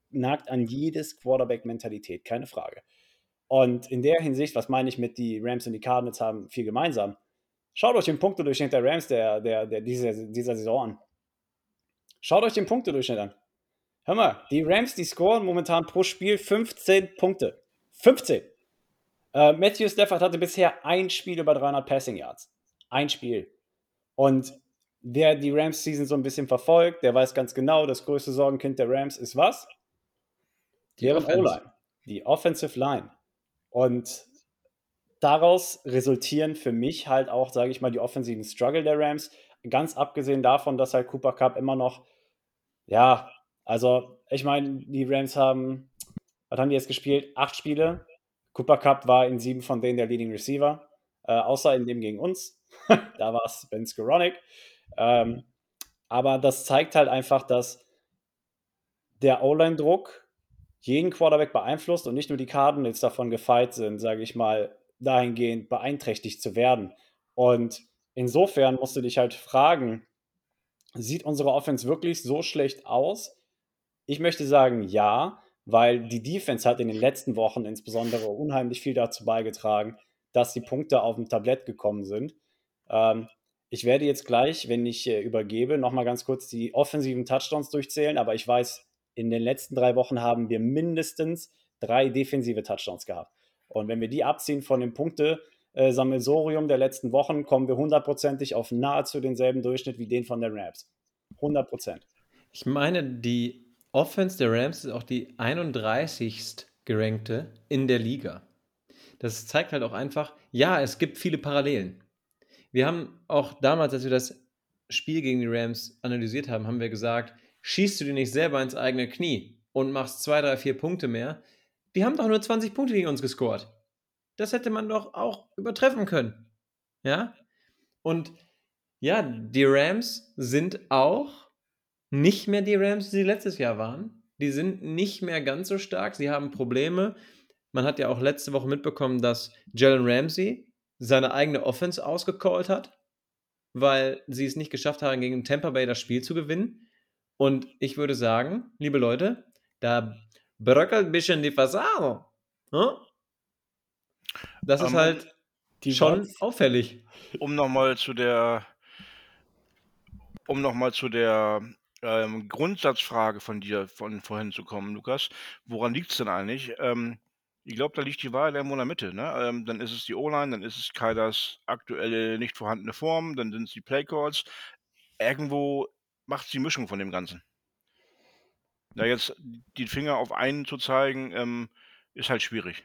nagt an jedes Quarterback-Mentalität, keine Frage. Und in der Hinsicht, was meine ich mit die Rams und die Cardinals haben viel gemeinsam. Schaut euch den Punktedurchschnitt der Rams der, der, der dieser, dieser Saison an. Schaut euch den Punktedurchschnitt an. Hör mal, die Rams, die scoren momentan pro Spiel 15 Punkte. 15. Äh, Matthew Stafford hatte bisher ein Spiel über 300 Passing Yards. Ein Spiel. Und wer die Rams-Season so ein bisschen verfolgt, der weiß ganz genau, das größte Sorgenkind der Rams ist was? Die Deren. O-Line. Die Offensive Line. Und daraus resultieren für mich halt auch, sage ich mal, die offensiven Struggle der Rams. Ganz abgesehen davon, dass halt Cooper Cup immer noch, ja, also ich meine, die Rams haben, was haben die jetzt gespielt? Acht Spiele. Cooper Cup war in sieben von denen der Leading Receiver, äh, außer in dem gegen uns. da war es Ben Skoranek. Ähm, aber das zeigt halt einfach, dass der O-Line-Druck jeden Quarterback beeinflusst und nicht nur die Cardinals davon gefeit sind, sage ich mal, dahingehend beeinträchtigt zu werden. Und insofern musst du dich halt fragen, sieht unsere Offense wirklich so schlecht aus? Ich möchte sagen, ja, weil die Defense hat in den letzten Wochen insbesondere unheimlich viel dazu beigetragen, dass die Punkte auf dem Tablett gekommen sind. Ähm, ich werde jetzt gleich, wenn ich äh, übergebe, nochmal ganz kurz die offensiven Touchdowns durchzählen, aber ich weiß, in den letzten drei Wochen haben wir mindestens drei defensive Touchdowns gehabt. Und wenn wir die abziehen von dem Punkte-Sammelsorium der letzten Wochen, kommen wir hundertprozentig auf nahezu denselben Durchschnitt wie den von der Rams. 100 Prozent. Ich meine, die Offense der Rams ist auch die 31. gerankte in der Liga. Das zeigt halt auch einfach, ja, es gibt viele Parallelen. Wir haben auch damals, als wir das Spiel gegen die Rams analysiert haben, haben wir gesagt, schießt du dir nicht selber ins eigene Knie und machst zwei, drei, vier Punkte mehr, die haben doch nur 20 Punkte gegen uns gescored. Das hätte man doch auch übertreffen können. Ja? Und ja, die Rams sind auch nicht mehr die Rams, die sie letztes Jahr waren. Die sind nicht mehr ganz so stark. Sie haben Probleme. Man hat ja auch letzte Woche mitbekommen, dass Jalen Ramsey seine eigene Offense ausgecallt hat, weil sie es nicht geschafft haben, gegen Tampa Bay das Spiel zu gewinnen. Und ich würde sagen, liebe Leute, da bröckelt ein bisschen die Fassade. Hm? Das ist Ähm, halt schon Bugs- auffällig. um nochmal zu der, um noch mal zu der ähm, Grundsatzfrage von dir von vorhin zu kommen, Lukas. Woran liegt es denn eigentlich? Ähm, ich glaube, da liegt die Wahrheit irgendwo in der Mitte. Ne? Ähm, dann ist es die O-Line, dann ist es Kylers aktuelle nicht vorhandene Form, dann sind es die Playcalls. Irgendwo macht es die Mischung von dem Ganzen. Da jetzt die Finger auf einen zu zeigen, ähm, ist halt schwierig.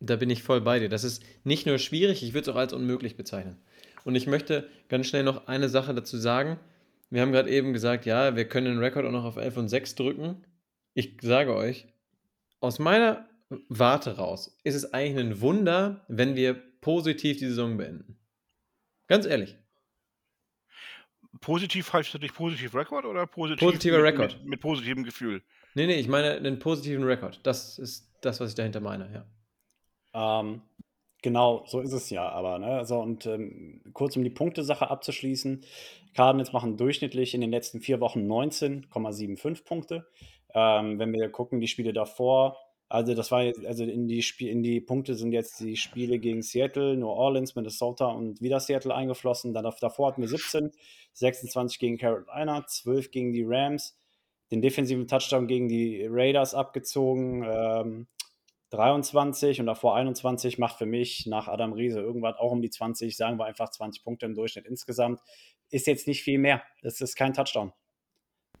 Da bin ich voll bei dir. Das ist nicht nur schwierig, ich würde es auch als unmöglich bezeichnen. Und ich möchte ganz schnell noch eine Sache dazu sagen. Wir haben gerade eben gesagt, ja, wir können den Rekord auch noch auf 11 und 6 drücken. Ich sage euch, aus meiner Warte raus ist es eigentlich ein Wunder, wenn wir positiv die Saison beenden. Ganz ehrlich. positiv heißt nicht positiv Rekord oder positiv Positiver mit, Rekord. Mit, mit positivem Gefühl? Nee, nee, ich meine einen positiven Rekord. Das ist das, was ich dahinter meine, ja. Ähm, genau, so ist es ja aber. Ne? So, und ähm, kurz um die Punktesache abzuschließen. Cardinals machen durchschnittlich in den letzten vier Wochen 19,75 Punkte. Ähm, wenn wir gucken, die Spiele davor, also das war also in die, Spiel, in die Punkte sind jetzt die Spiele gegen Seattle, New Orleans, Minnesota und wieder Seattle eingeflossen. Dann davor hatten wir 17, 26 gegen Carolina, 12 gegen die Rams, den defensiven Touchdown gegen die Raiders abgezogen, ähm, 23 und davor 21 macht für mich nach Adam Riese irgendwas auch um die 20, sagen wir einfach 20 Punkte im Durchschnitt insgesamt. Ist jetzt nicht viel mehr. Das ist kein Touchdown.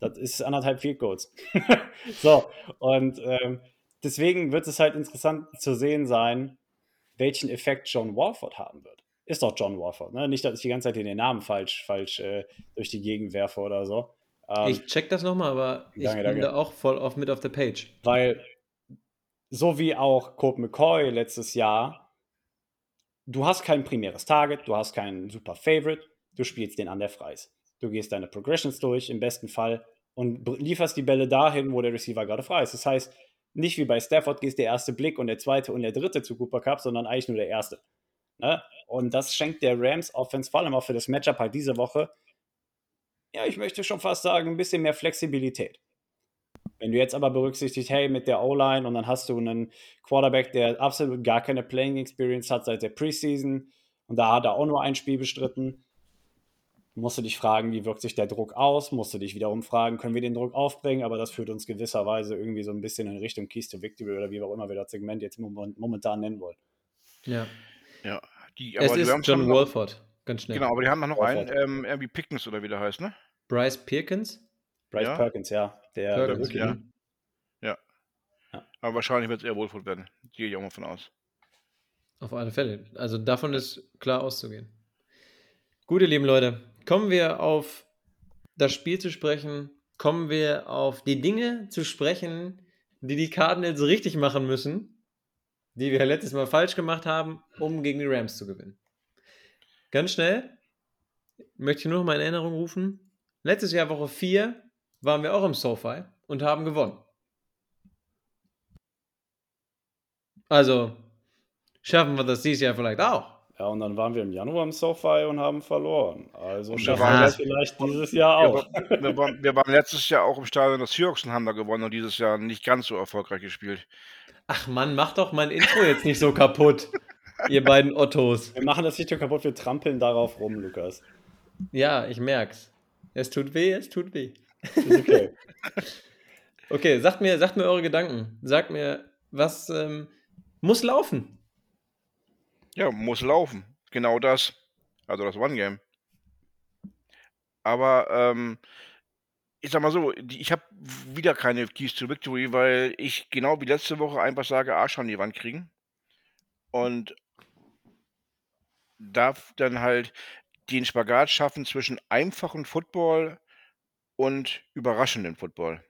Das ist anderthalb Field Goals. so, und ähm, deswegen wird es halt interessant zu sehen sein, welchen Effekt John Warford haben wird. Ist doch John Warford, ne? Nicht, dass ich die ganze Zeit den Namen falsch, falsch äh, durch die Gegend werfe oder so. Ähm, ich check das nochmal, aber ich danke, bin danke. da auch voll auf mit auf der Page. Weil, so wie auch Colt McCoy letztes Jahr, du hast kein primäres Target, du hast keinen super Favorite, du spielst den an der Freis. Du gehst deine Progressions durch, im besten Fall, und lieferst die Bälle dahin, wo der Receiver gerade frei ist. Das heißt, nicht wie bei Stafford gehst der erste Blick und der zweite und der dritte zu Cooper Cup, sondern eigentlich nur der erste. Ne? Und das schenkt der Rams Offense vor allem auch für das Matchup halt diese Woche, ja, ich möchte schon fast sagen, ein bisschen mehr Flexibilität. Wenn du jetzt aber berücksichtigst, hey, mit der O-Line und dann hast du einen Quarterback, der absolut gar keine Playing Experience hat seit der Preseason und da hat er auch nur ein Spiel bestritten, musst du dich fragen, wie wirkt sich der Druck aus, musst du dich wiederum fragen, können wir den Druck aufbringen, aber das führt uns gewisserweise irgendwie so ein bisschen in Richtung Keys to Victory oder wie auch immer wir das Segment jetzt momentan nennen wollen. Ja. Ja, die, es ist John Wolford, ganz schnell. Genau, aber die haben noch Wolford. einen, ähm, irgendwie Pickens oder wie der heißt, ne? Bryce Perkins? Bryce ja. Perkins, ja. Der, Perkins, der ja. ja. ja. Aber wahrscheinlich wird es eher Wolford werden. Gehe ich auch mal von aus. Auf alle Fälle. Also davon ist klar auszugehen. Gut, ihr lieben Leute, kommen wir auf das Spiel zu sprechen, kommen wir auf die Dinge zu sprechen, die die Cardinals richtig machen müssen, die wir letztes Mal falsch gemacht haben, um gegen die Rams zu gewinnen. Ganz schnell möchte ich nur noch mal in Erinnerung rufen. Letztes Jahr Woche 4 waren wir auch im SoFi und haben gewonnen. Also schaffen wir das dieses Jahr vielleicht auch. Ja, und dann waren wir im Januar im SoFi und haben verloren. Also schaffen wir das vielleicht dieses Jahr auch. Wir, wir, waren, wir, waren, letztes Jahr auch im Stadion des Seahawks und haben da gewonnen und dieses Jahr nicht ganz so erfolgreich gespielt. Ach Mann, mach doch mein Intro jetzt nicht so kaputt, ihr beiden Ottos. Wir machen das nicht so kaputt, wir trampeln darauf rum, Lukas. Ja, ich merk's. Es tut weh, es tut weh. Okay. okay, sagt mir, sagt mir eure Gedanken. Sagt mir, was ähm, muss laufen? Ja, muss laufen. Genau das. Also das One-Game. Aber ähm, ich sag mal so, ich habe wieder keine Keys to Victory, weil ich genau wie letzte Woche einfach sage, Arsch an die Wand kriegen. Und darf dann halt den Spagat schaffen zwischen einfachem Football und überraschendem Football.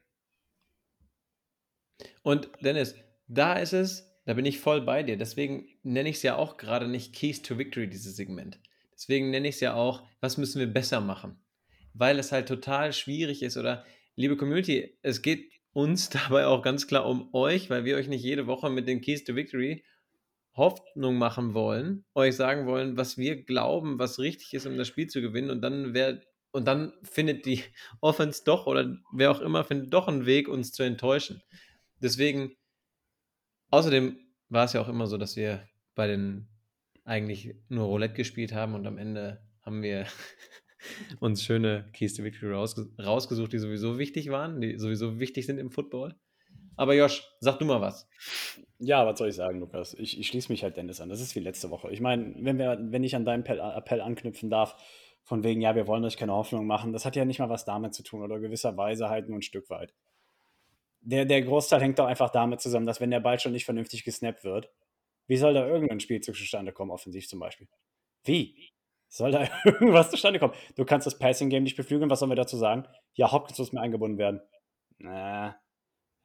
Und Dennis, da ist es, da bin ich voll bei dir. Deswegen nenne ich es ja auch gerade nicht Keys to Victory, dieses Segment. Deswegen nenne ich es ja auch, was müssen wir besser machen? Weil es halt total schwierig ist oder, liebe Community, es geht uns dabei auch ganz klar um euch, weil wir euch nicht jede Woche mit den Keys to Victory Hoffnung machen wollen, euch sagen wollen, was wir glauben, was richtig ist, um das Spiel zu gewinnen und dann wer und dann findet die Offense doch oder wer auch immer findet doch einen Weg, uns zu enttäuschen. Deswegen Außerdem war es ja auch immer so, dass wir bei den eigentlich nur Roulette gespielt haben und am Ende haben wir uns schöne Keys to Victory rausges rausgesucht, die sowieso wichtig waren, die sowieso wichtig sind im Football. Aber Josh, sag du mal was. Ja, was soll ich sagen, Lukas? Ich, ich schließe mich halt Dennis an. Das ist wie letzte Woche. Ich meine, wenn, wenn ich an deinen Appell anknüpfen darf, von wegen, ja, wir wollen euch keine Hoffnung machen, das hat ja nicht mal was damit zu tun oder gewisserweise halt nur ein Stück weit der, der Großteil hängt doch einfach damit zusammen, dass wenn der Ball schon nicht vernünftig gesnappt wird, wie soll da irgendein Spielzug zustande kommen, offensiv zum Beispiel? Wie? Soll da irgendwas zustande kommen? Du kannst das Passing-Game nicht beflügeln, was sollen wir dazu sagen? Ja, Hopkins muss mir eingebunden werden. Na,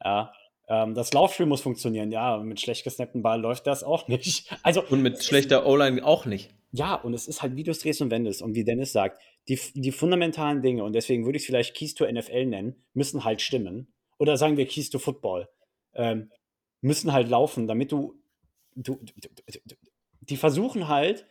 ja. Ähm, das Laufspiel muss funktionieren, ja, mit schlecht gesnappten Ball läuft das auch nicht. Also, Und mit schlechter O-Line auch nicht. Ja, und es ist halt, wie du es drehst und wendest und wie Dennis sagt, die, die fundamentalen Dinge, und deswegen würde ich es vielleicht Keys to NFL nennen, müssen halt stimmen. Oder sagen wir Keys to Football, ähm, müssen halt laufen, damit du, du, du, du die versuchen halt,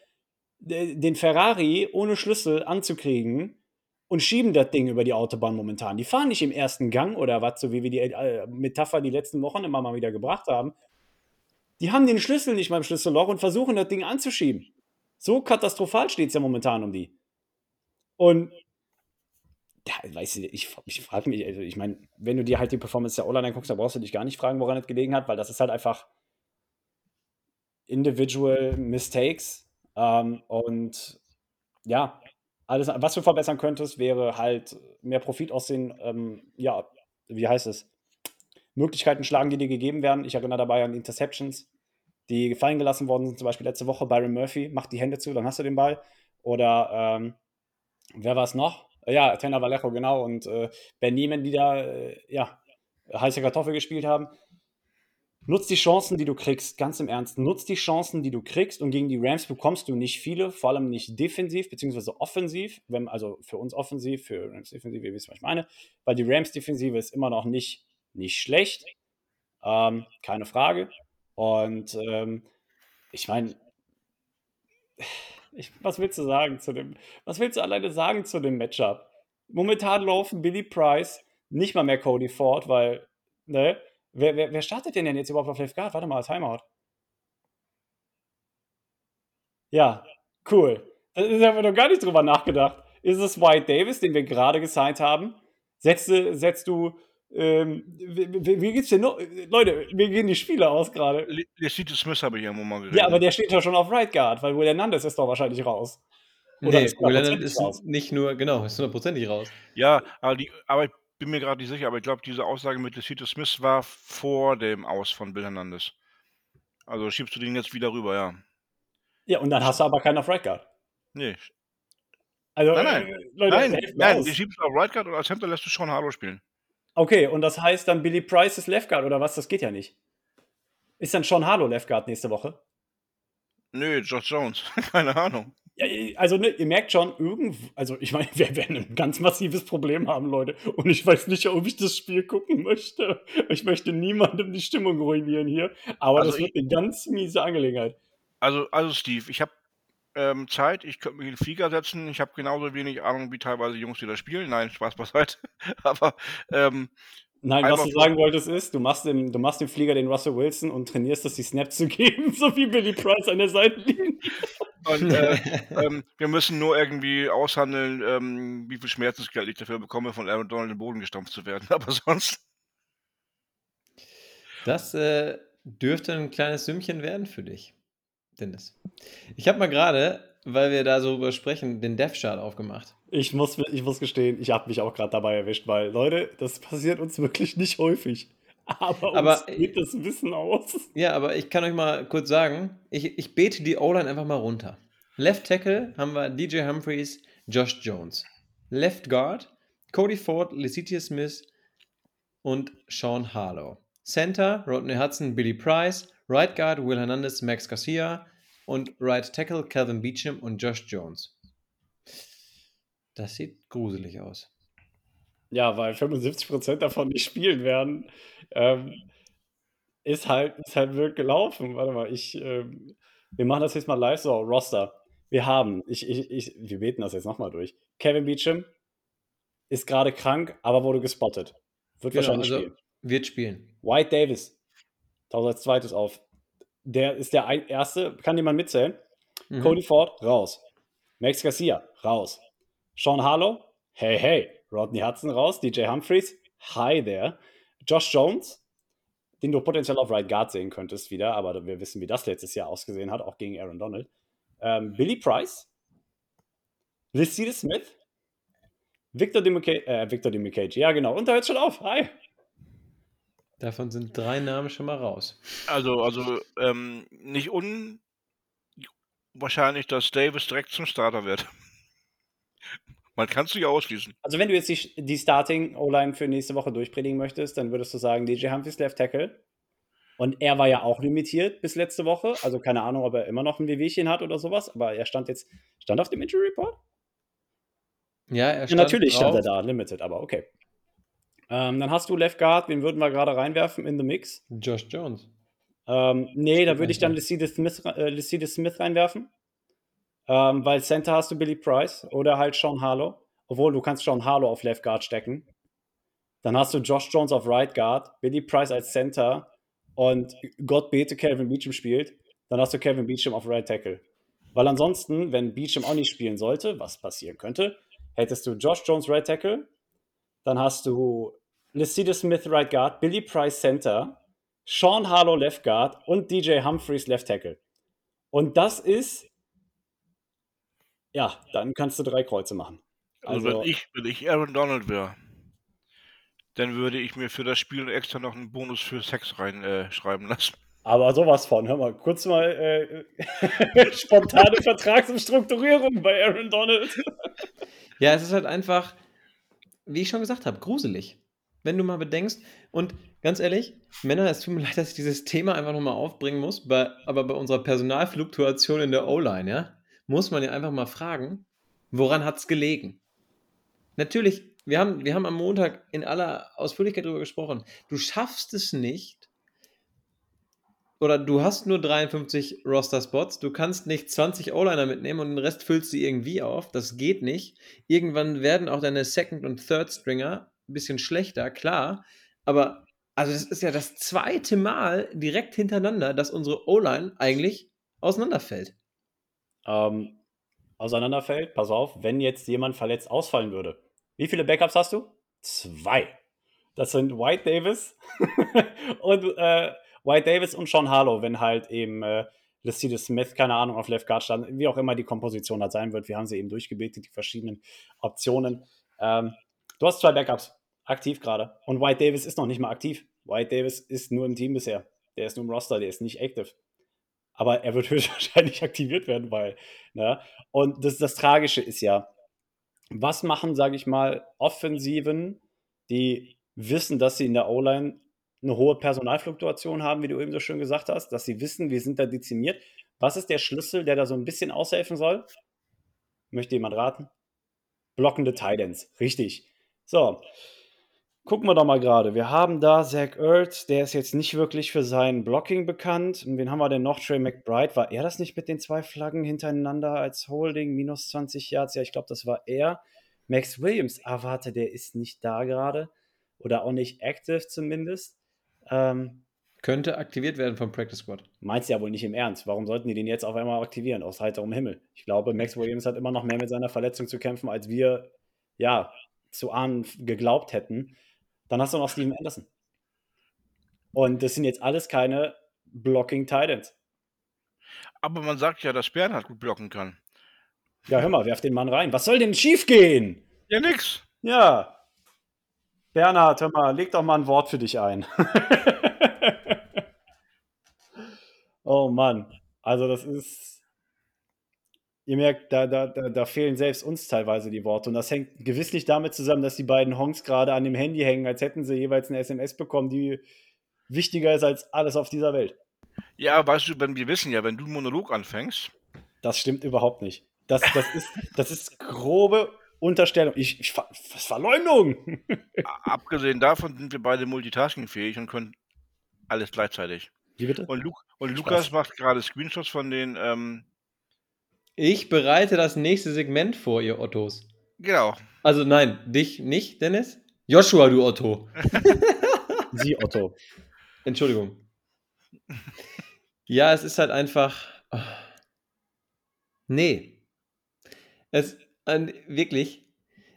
den Ferrari ohne Schlüssel anzukriegen und schieben das Ding über die Autobahn momentan. Die fahren nicht im ersten Gang oder was, so wie wir die äh, Metapher die letzten Wochen immer mal wieder gebracht haben. Die haben den Schlüssel nicht beim Schlüsselloch und versuchen das Ding anzuschieben. So katastrophal steht es ja momentan um die. Und ja, weiß ich, ich, ich frage mich, also ich meine, wenn du dir halt die Performance der O-Line anguckst, dann brauchst du dich gar nicht fragen, woran es gelegen hat, weil das ist halt einfach individual Mistakes. Ähm, und ja, alles, was du verbessern könntest, wäre halt mehr Profit aus den, ähm, ja, wie heißt es, Möglichkeiten schlagen, die dir gegeben werden. Ich erinnere dabei an Interceptions die gefallen gelassen worden sind, zum Beispiel letzte Woche Byron Murphy, macht die Hände zu, dann hast du den Ball. Oder ähm, wer war es noch? Ja, Tanner Vallejo, genau, und äh, Ben Niemann, die da, äh, ja, heiße Kartoffel gespielt haben. Nutz die Chancen, die du kriegst, ganz im Ernst. Nutz die Chancen, die du kriegst und gegen die Rams bekommst du nicht viele, vor allem nicht defensiv beziehungsweise offensiv, wenn, also für uns offensiv, für Rams defensiv, ihr wisst, was ich meine, weil die Rams Defensive ist immer noch nicht, nicht schlecht, ähm, keine Frage. Und ähm, ich meine, was willst du sagen zu dem, was willst du alleine sagen zu dem Matchup? Momentan laufen Billy Price, nicht mal mehr Cody Ford, weil, ne? Wer, wer, wer startet denn, denn jetzt überhaupt auf Left Guard? Warte mal, Timeout. Ja, cool. Da haben wir noch gar nicht drüber nachgedacht. Ist es White Davis, den wir gerade gesigned haben? Setzt, setzt du ähm, wie, wie, geht's denn noch? Leute, wir gehen die Spiele aus gerade. Der City Smith habe ich ja mal geredet. Ja, aber der steht ja schon auf Right Guard, weil Will Hernandez ist doch wahrscheinlich raus. Oder nee, Will Hernandez ist raus. nicht nur, genau, ist hundertprozentig raus. Ja, aber, die, aber ich bin mir gerade nicht sicher, aber ich glaube, diese Aussage mit City Smith war vor dem Aus von Will Hernandez. Also schiebst du den jetzt wieder rüber, ja. Ja, und dann hast du aber keinen auf Right Guard. Nee. Also, nein, nein, äh, Leute, nein, nein, die schiebst du auf Right Guard und als Center lässt du schon Harlow spielen. Okay, und das heißt dann Billy Price ist Left Guard oder was? Das geht ja nicht. Ist dann Sean Harlow Left Guard nächste Woche? Nö, George Jones. Keine Ahnung. Ja, also ne, ihr merkt schon, irgendwo, also ich meine, wir werden ein ganz massives Problem haben, Leute. Und ich weiß nicht, ob ich das Spiel gucken möchte. Ich möchte niemandem die Stimmung ruinieren hier. Aber also das wird eine ganz miese Angelegenheit. Also, also Steve, ich habe ähm, Zeit, ich könnte mich in den Flieger setzen. Ich habe genauso wenig Ahnung wie teilweise Jungs, die da spielen. Nein, Spaß beiseite. Aber ähm, Nein, was du sagen wolltest ist, du machst, den, du machst den Flieger den Russell Wilson und trainierst das, die Snaps zu geben, so wie Billy Price an der Seitenlinie. Und äh, ähm, wir müssen nur irgendwie aushandeln, ähm, wie viel Schmerzensgeld ich dafür bekomme, von Aaron Donald in den Boden gestampft zu werden. Aber sonst. Das äh, dürfte ein kleines Sümmchen werden für dich. Dennis. Ich habe mal gerade, weil wir da so drüber sprechen, den Death Chart aufgemacht. Ich muss, ich muss gestehen, ich habe mich auch gerade dabei erwischt, weil, Leute, das passiert uns wirklich nicht häufig. Aber uns aber, geht das Wissen aus. Ja, aber ich kann euch mal kurz sagen, ich, ich bete die O-Line einfach mal runter. Left Tackle haben wir DJ Humphreys, Josh Jones. Left Guard, Cody Ford, Lecitia Smith und Sean Harlow. Center, Rodney Hudson, Billy Price. Right Guard, Will Hernandez, Max Garcia und Right Tackle Calvin Beecham und Josh Jones. Das sieht gruselig aus. Ja, weil 75% davon nicht spielen werden, ähm, ist halt, ist halt wild gelaufen. Warte mal, ich, ähm, wir machen das jetzt mal live so, Roster. Wir haben, ich, ich, ich, wir beten das jetzt nochmal durch. Kevin Beecham ist gerade krank, aber wurde gespottet. Wird genau, wahrscheinlich also spielen. Wird spielen. White Davis taucht als zweites auf der ist der erste, kann jemand mitzählen? Mhm. Cody Ford, raus. Max Garcia, raus. Sean Harlow, hey, hey. Rodney Hudson raus. DJ Humphreys, hi there. Josh Jones, den du potenziell auf Right Guard sehen könntest wieder, aber wir wissen, wie das letztes Jahr ausgesehen hat, auch gegen Aaron Donald. Ähm, Billy Price, Lissida Smith, Victor Dimicage, äh, Victor Dimicage, ja genau, und da hört schon auf, hi. Davon sind drei Namen schon mal raus. Also, also ähm, nicht unwahrscheinlich, dass Davis direkt zum Starter wird. Man kann es nicht ausschließen. Also, wenn du jetzt die, die Starting O-Line für nächste Woche durchpredigen möchtest, dann würdest du sagen, DJ Humphries Left Tackle. Und er war ja auch limitiert bis letzte Woche. Also keine Ahnung, ob er immer noch ein Wehwehchen hat oder sowas. Aber er stand jetzt, stand auf dem Injury Report? Ja, er Ja, stand natürlich stand er drauf. da, limited, aber okay. Ähm, dann hast du Left Guard, wen würden wir gerade reinwerfen in the Mix? Josh Jones. Ähm, nee, da würde ich dann. Lecedis Smith, äh, Smith reinwerfen. Ähm, weil Center hast du Billy Price oder halt Sean Harlow. Obwohl, du kannst Sean Harlow auf Left Guard stecken. Dann hast du Josh Jones auf Right Guard, Billy Price als Center und Gott bete, Calvin Beecham spielt. Dann hast du Calvin Beecham auf Right Tackle. Weil ansonsten, wenn Beecham auch nicht spielen sollte, was passieren könnte, hättest du Josh Jones Right Tackle, dann hast du Lecedis Smith Right Guard, Billy Price Center, Sean Harlow Left Guard und DJ Humphreys Left Tackle. Und das ist, ja, dann kannst du drei Kreuze machen. Also, Also- wenn, ich, wenn ich Aaron Donald wäre, dann würde ich mir für das Spiel extra noch einen Bonus für Sex reinschreiben äh, schreiben lassen. Aber sowas von, hör mal, kurz mal äh, spontane Vertragsumstrukturierung bei Aaron Donald. Ja, es ist halt einfach, wie ich schon gesagt habe, gruselig. Wenn du mal bedenkst, und ganz ehrlich, Männer, es tut mir leid, dass ich dieses Thema einfach nochmal aufbringen muss, bei, aber bei unserer Personalfluktuation in der O-Line, ja, muss man ja einfach mal fragen, woran hat es gelegen? Natürlich, wir haben, wir haben am Montag in aller Ausführlichkeit darüber gesprochen. Du schaffst es nicht, oder du hast nur 53 Roster-Spots, du kannst nicht 20 O-Liner mitnehmen und den Rest füllst du irgendwie auf. Das geht nicht. Irgendwann werden auch deine Second- und Third-Stringer ein bisschen schlechter, klar. Aber, also das ist ja das zweite Mal direkt hintereinander, dass unsere O-Line eigentlich auseinanderfällt. ähm, auseinanderfällt, pass auf, wenn jetzt jemand verletzt ausfallen würde. Wie viele Backups hast du? Zwei. Das sind White Davis und äh, White Davis und Sean Harlow, wenn halt eben äh, Lecedis Smith, keine Ahnung, auf Left Guard stand, wie auch immer die Komposition halt sein wird. Wir haben sie eben durchgebetet, die verschiedenen Optionen. Ähm, du hast zwei Backups, aktiv gerade. Und White Davis ist noch nicht mal aktiv. White Davis ist nur im Team bisher. Der ist nur im Roster, der ist nicht active. Aber er wird höchstwahrscheinlich aktiviert werden, weil, ne? Und das, das Tragische ist ja, was machen, sage ich mal, Offensiven, die wissen, dass sie in der O-Line eine hohe Personalfluktuation haben, wie du eben so schön gesagt hast, dass sie wissen, wir sind da dezimiert. Was ist der Schlüssel, der da so ein bisschen aushelfen soll? Möchte jemand raten? Blockende Titans, richtig. So, gucken wir doch mal gerade. Wir haben da Zach Ertz, der ist jetzt nicht wirklich für sein Blocking bekannt. Und wen haben wir denn noch? Trey McBride, war er das nicht mit den zwei Flaggen hintereinander als Holding? Minus 20 Yards, ja, ich glaube, das war er. Max Williams, ah, warte, der ist nicht da gerade. Oder auch nicht active zumindest. Ähm, Könnte aktiviert werden vom Practice Squad. Meinst du ja wohl nicht im Ernst. Warum sollten die den jetzt auf einmal aktivieren? Aus heiterem Himmel. Ich glaube, Max Williams hat immer noch mehr mit seiner Verletzung zu kämpfen, als wir, ja, zu ahnen geglaubt hätten. Dann hast du noch Steven Anderson. Und das sind jetzt alles keine Blocking Titans. Aber man sagt ja, dass Bernhard gut blocken kann. Ja, hör mal, werf den Mann rein. Was soll denn schief gehen? Ja, nix. Ja. Bernhard, hör mal, leg doch mal ein Wort für dich ein. oh Mann. Also, das ist. Ihr merkt, da, da, da, fehlen selbst uns teilweise die Worte. Und das hängt gewisslich damit zusammen, dass die beiden Honks gerade an dem Handy hängen, als hätten sie jeweils eine SMS bekommen, die wichtiger ist als alles auf dieser Welt. Ja, weißt du, wenn wir wissen ja, wenn du einen Monolog anfängst, Das stimmt überhaupt nicht. Das, das, ist, das ist grobe Unterstellung. Ich, ich, ver- Verleumdung! abgesehen davon sind wir beide multitaskingfähig und können alles gleichzeitig. Wie bitte? Und, Lu und. Lukas macht gerade Screenshots von den, ähm, Ich bereite das nächste Segment vor, ihr Ottos. genau. Also nein, dich nicht, Dennis. Joshua, du Otto. Sie, Otto. Entschuldigung. Ja, es ist halt einfach. oh. Nee. Es, wirklich,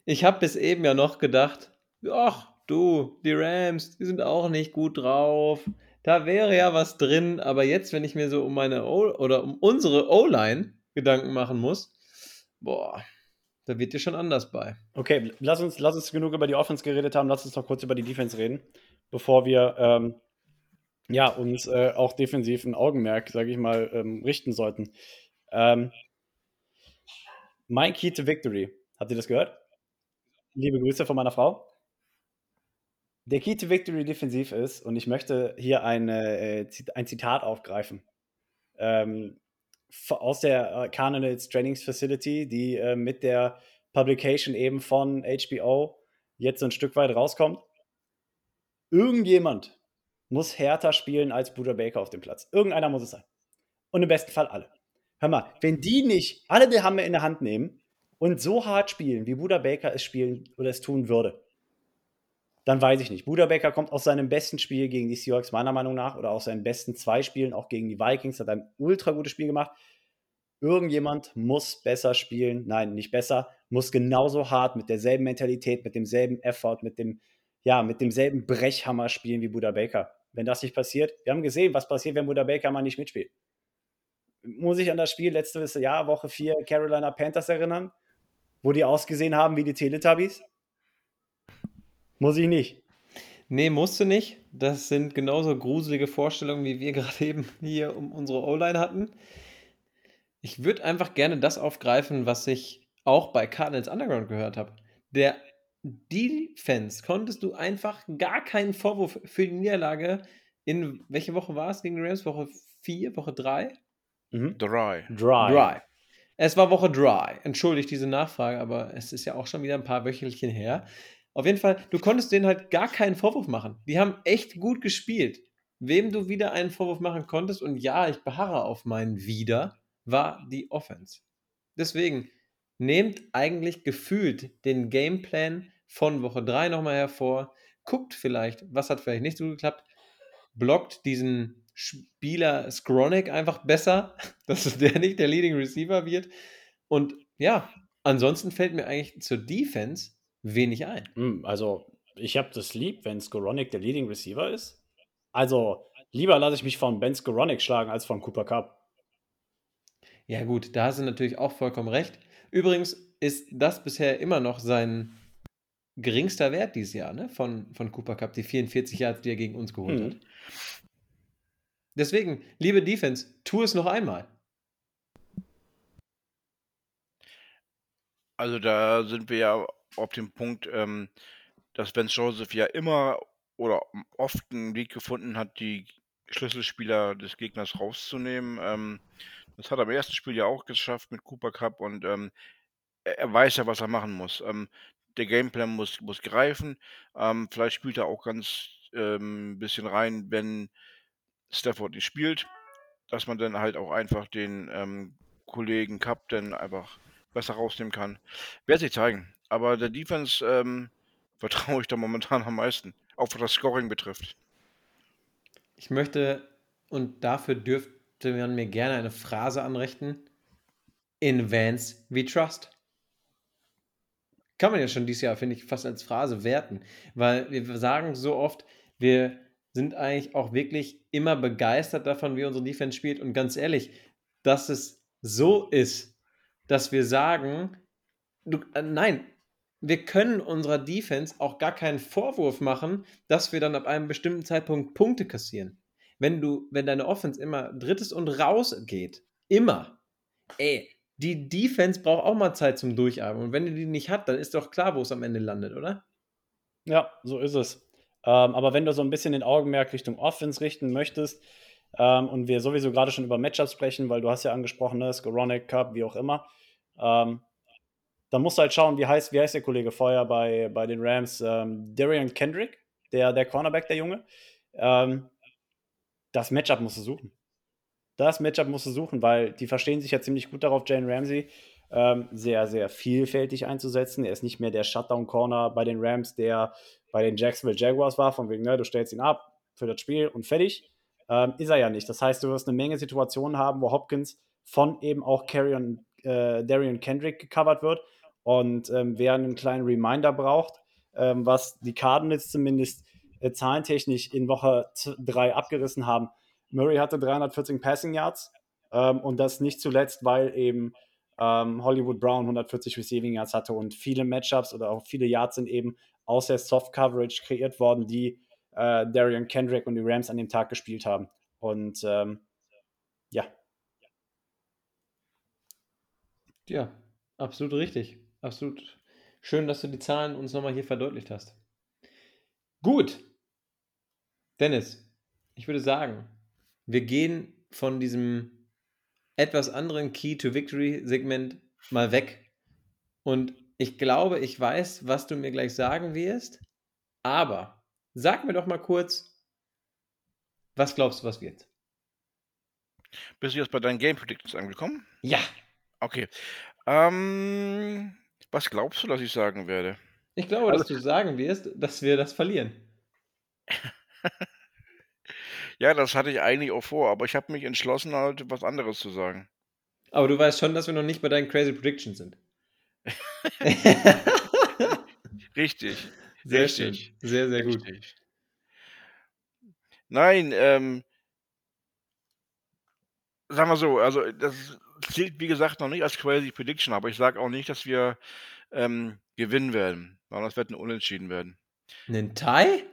ich habe bis eben ja noch gedacht, ach du, die Rams, die sind auch nicht gut drauf. Da wäre ja was drin, aber jetzt, wenn ich mir so um meine O oder um unsere O-Line Gedanken machen muss, boah, da wird dir schon anders bei. Okay, lass uns, lass uns genug über die Offense geredet haben. Lass uns noch kurz über die Defense reden, bevor wir ähm, ja, uns äh, auch defensiv ein Augenmerk, sage ich mal, ähm, richten sollten. Ähm, My Key to Victory. Habt ihr das gehört? Liebe Grüße von meiner Frau. der Key to Victory defensiv ist, und ich möchte hier eine, äh, ein Zitat aufgreifen, ähm, aus der äh, Cardinals Trainings Facility, die äh, mit der Publication eben von HBO jetzt so ein Stück weit rauskommt. Irgendjemand muss härter spielen als Buddha Baker auf dem Platz. Irgendeiner muss es sein. Und im besten Fall alle. Hör mal, wenn die nicht alle die Hammer in der Hand nehmen und so hart spielen, wie Buddha Baker es spielen oder es tun würde, dann weiß ich nicht. Buda Becker kommt aus seinem besten Spiel gegen die Seahawks, meiner Meinung nach, oder aus seinen besten zwei Spielen, auch gegen die Vikings, hat ein ultra gutes Spiel gemacht. Irgendjemand muss besser spielen. Nein, nicht besser, muss genauso hart mit derselben Mentalität, mit demselben Effort, mit dem, ja, mit demselben Brechhammer spielen wie Buda Baker. Wenn das nicht passiert, wir haben gesehen, was passiert, wenn Buda Baker mal nicht mitspielt. Muss ich an das Spiel letztes Jahr, Woche 4, Carolina Panthers erinnern, wo die ausgesehen haben wie die Teletubbies? Muss ich nicht. Nee, musst du nicht. Das sind genauso gruselige Vorstellungen, wie wir gerade eben hier um unsere O-Line hatten. Ich würde einfach gerne das aufgreifen, was ich auch bei Cardinals Underground gehört habe. Der Defense konntest du einfach gar keinen Vorwurf für die Niederlage in welche Woche war es gegen die Rams? Woche 4, Woche 3? Mhm. Dry. Dry. Dry. Es war Woche Dry. Entschuldigt diese Nachfrage, aber es ist ja auch schon wieder ein paar Wöchelchen her. Auf jeden Fall, du konntest denen halt gar keinen Vorwurf machen. Die haben echt gut gespielt. Wem du wieder einen Vorwurf machen konntest, und ja, ich beharre auf meinen Wieder, war die Offense. Deswegen, nehmt eigentlich gefühlt den Gameplan von Woche 3 nochmal hervor, guckt vielleicht, was hat vielleicht nicht so geklappt, blockt diesen Spieler Skronik einfach besser, dass der nicht der Leading Receiver wird. Und ja, ansonsten fällt mir eigentlich zur Defense wenig ein. Hm, also, ich habe das lieb, wenn Skoronik der Leading Receiver ist. Also, lieber lasse ich mich von Ben Skoronik schlagen als von Cooper Cup. Ja, gut, da hast du natürlich auch vollkommen recht. Übrigens ist das bisher immer noch sein geringster Wert dieses Jahr, ne? Von, von Cooper Cup, die 44 Yards, die er gegen uns geholt hm. hat. Deswegen, liebe Defense, tu es noch einmal. Also da sind wir ja auf dem Punkt, ähm, dass Vance Joseph ja immer oder oft einen Weg gefunden hat, die Schlüsselspieler des Gegners rauszunehmen. Ähm, das hat er im ersten Spiel ja auch geschafft mit Cooper Cup und ähm, er, weiß ja, was er machen muss. Ähm, der Gameplan muss, muss greifen. Ähm, vielleicht spielt er auch ganz ein ähm, bisschen rein, wenn Stafford nicht spielt, dass man dann halt auch einfach den Kollegen Cup dann einfach besser rausnehmen kann. Wird sich zeigen. Aber der Defense ähm, vertraue ich da momentan am meisten, auch was das Scoring betrifft. Ich möchte, und dafür dürfte man mir gerne eine Phrase anrichten: In Vance we trust. Kann man ja schon dieses Jahr, finde ich, fast als Phrase werten, weil wir sagen so oft, wir sind eigentlich auch wirklich immer begeistert davon, wie unsere Defense spielt. Und ganz ehrlich, dass es so ist, dass wir sagen, du, äh, nein, wir können unserer Defense auch gar keinen Vorwurf machen, dass wir dann ab einem bestimmten Zeitpunkt Punkte kassieren. Wenn du, wenn deine Offense immer drittes und raus geht, immer, ey, die Defense braucht auch mal Zeit zum Durchatmen. Und wenn die die nicht hat, dann ist doch klar, wo es am Ende landet, oder? Ja, so ist es. Ähm, aber wenn du so ein bisschen den Augenmerk Richtung Offense richten möchtest, ähm, und wir sowieso gerade schon über Matchups sprechen, weil du hast ja angesprochen, ne, Skoronik Cup, wie auch immer, ähm, dann musst du halt schauen, wie heißt, wie heißt der Kollege vorher bei, bei den Rams? Ähm, Darian Kendrick, der, der Cornerback, der Junge. Ähm, das Matchup musst du suchen. Das Matchup musst du suchen, weil die verstehen sich ja ziemlich gut darauf, Jane Ramsey ähm, sehr, sehr vielfältig einzusetzen. Er ist nicht mehr der Shutdown-Corner bei den Rams, der bei den Jacksonville Jaguars war, von wegen, ne, du stellst ihn ab für das Spiel und fertig. Ähm, ist er ja nicht. Das heißt, du wirst eine Menge Situationen haben, wo Hopkins von eben auch Carrion, äh, Darian Kendrick gecovert wird und ähm, wer einen kleinen Reminder braucht, ähm, was die Cardinals zumindest äh, zahlentechnisch in Woche 3 abgerissen haben. Murray hatte 314 Passing Yards ähm, und das nicht zuletzt, weil eben ähm, Hollywood Brown 140 Receiving Yards hatte und viele Matchups oder auch viele Yards sind eben aus der Soft Coverage kreiert worden, die äh, Darian Kendrick und die Rams an dem Tag gespielt haben. Und ähm, ja. Ja, absolut richtig absolut schön, dass du die Zahlen uns nochmal hier verdeutlicht hast. Gut. Dennis, ich würde sagen, wir gehen von diesem etwas anderen Key to Victory Segment mal weg. Und ich glaube, ich weiß, was du mir gleich sagen wirst. Aber sag mir doch mal kurz, was glaubst du, was wird? Bist du jetzt bei deinen Game Predictions angekommen? Ja. Okay. Ähm, was glaubst du, dass ich sagen werde? Ich glaube, also, dass du sagen wirst, dass wir das verlieren. ja, das hatte ich eigentlich auch vor, aber ich habe mich entschlossen, halt was anderes zu sagen. Aber du weißt schon, dass wir noch nicht bei deinen Crazy Predictions sind. Richtig. Sehr richtig. schön. Sehr, sehr gut. Nein, ähm, sagen wir so, also das zählt wie gesagt noch nicht als Crazy Prediction, aber ich sage auch nicht, dass wir ähm, gewinnen werden, sondern es wird ein Unentschieden werden. Ein Tie?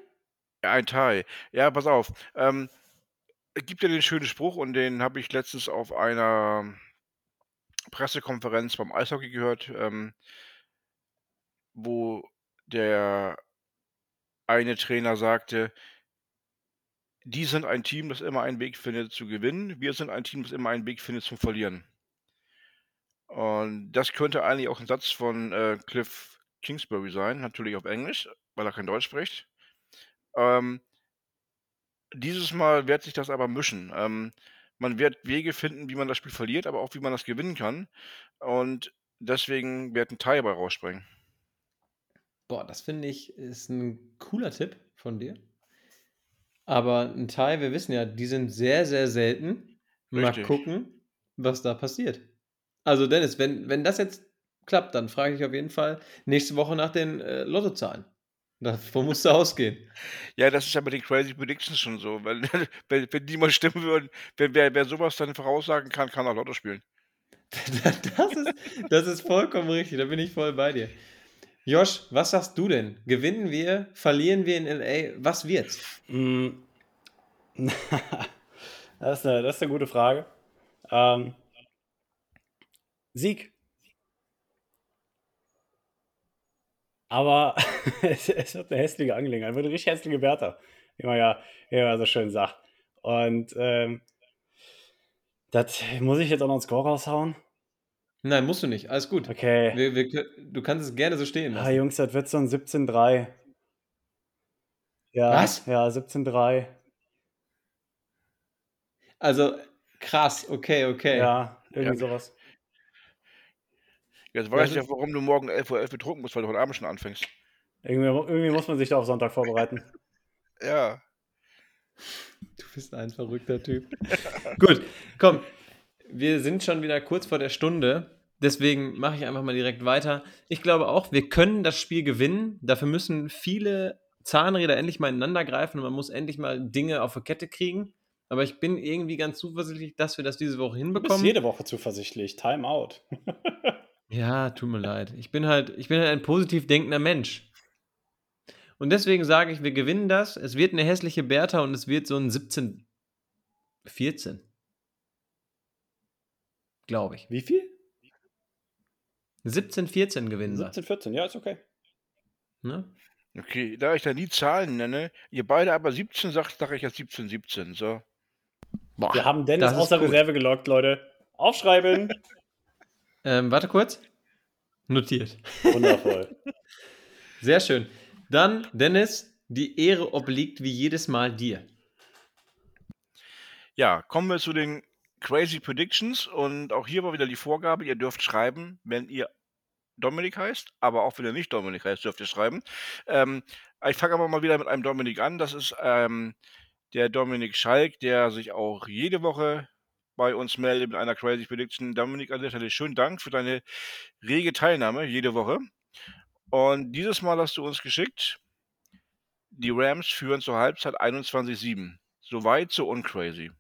Ja, ein Tie. Ja, pass auf. Ähm, es gibt ja den schönen Spruch und den habe ich letztens auf einer Pressekonferenz beim Eishockey gehört, ähm, wo der eine Trainer sagte, die sind ein Team, das immer einen Weg findet zu gewinnen. Wir sind ein Team, das immer einen Weg findet zum Verlieren. Und das könnte eigentlich auch ein Satz von äh, Cliff Kingsbury sein, natürlich auf Englisch, weil er kein Deutsch spricht. Ähm, dieses Mal wird sich das aber mischen. Ähm, man wird Wege finden, wie man das Spiel verliert, aber auch wie man das gewinnen kann. Und deswegen wird ein Teil dabei rausspringen. Boah, das finde ich ist ein cooler Tipp von dir. Aber ein Teil, wir wissen ja, die sind sehr, sehr selten. Mal Richtig. gucken, was da passiert. Also Dennis, wenn, wenn das jetzt klappt, dann frage ich auf jeden Fall nächste Woche nach den äh, Lottozahlen. Davon musst du ausgehen. Ja, das ist ja bei den Crazy Predictions schon so. Weil, wenn, wenn die mal stimmen würden, wenn, wer, wer sowas dann voraussagen kann, kann auch Lotto spielen. Das ist, das ist vollkommen richtig, da bin ich voll bei dir. Josh, was sagst du denn? Gewinnen wir, verlieren wir in LA? Was wird's? Mm. das, ist eine, das ist eine gute Frage. Ähm, Sieg. Aber es, es, wird eine hässliche Angelegenheit. Es wird eine richtig hässliche Wärter, wie man ja, wie man so schön sagt. Und ähm, das muss ich jetzt auch noch einen Score raushauen. Nein, musst du nicht. Alles gut. Okay. Wir, wir, du kannst es gerne so stehen Ah, lassen. Jungs, das wird so ein 17-3. Ja, Was? Ja, 17-3. Also krass, okay, okay. Ja, irgendwie Ja. sowas. Jetzt weiß ich Das ja, warum du morgen 11.11 Uhr betrunken musst, weil du heute Abend schon anfängst. Irgendwie, irgendwie muss man sich da auf Sonntag vorbereiten. Ja. Du bist ein verrückter Typ. Gut, komm. Wir sind schon wieder kurz vor der Stunde. Deswegen mache ich einfach mal direkt weiter. Ich glaube auch, wir können das Spiel gewinnen. Dafür müssen viele Zahnräder endlich mal ineinander greifen und man muss endlich mal Dinge auf der Kette kriegen. Aber ich bin irgendwie ganz zuversichtlich, dass wir das diese Woche Du bist hinbekommen. jede Woche zuversichtlich. Time out. Ja, tut mir leid. Ich bin halt, ich bin halt ein positiv denkender Mensch. Und deswegen sage ich, wir gewinnen das. Es wird eine hässliche Bertha und es wird so ein 17, 14. Glaube ich. Wie viel? 17, 14 gewinnen wir. 17, 14. Ja, ist okay. Ne? Okay, da ich da nie Zahlen nenne, ihr beide aber 17 sagt, sage ich jetzt 17, 17. So. Boah, Wir haben Dennis aus der. Reserve gelockt, Leute. Aufschreiben. Ähm, warte kurz. Notiert. Wundervoll. Sehr schön. Dann, Dennis, die Ehre obliegt wie jedes Mal dir. Ja, kommen wir zu den Crazy Predictions und auch hier war wieder die Vorgabe, ihr dürft schreiben, wenn ihr Dominik heißt, aber auch wenn ihr nicht Dominik heißt, dürft ihr schreiben. Ähm, ich fange aber mal wieder mit einem Dominik an. Das ist ähm, der Dominik Schalk, der sich auch jede Woche bei uns meldet mit einer Crazy Prediction. Dominik, an der Stelle schönen Dank für deine rege Teilnahme jede Woche. Und dieses Mal hast du uns geschickt, die Rams führen zur Halbzeit 21-7. So weit, so uncrazy.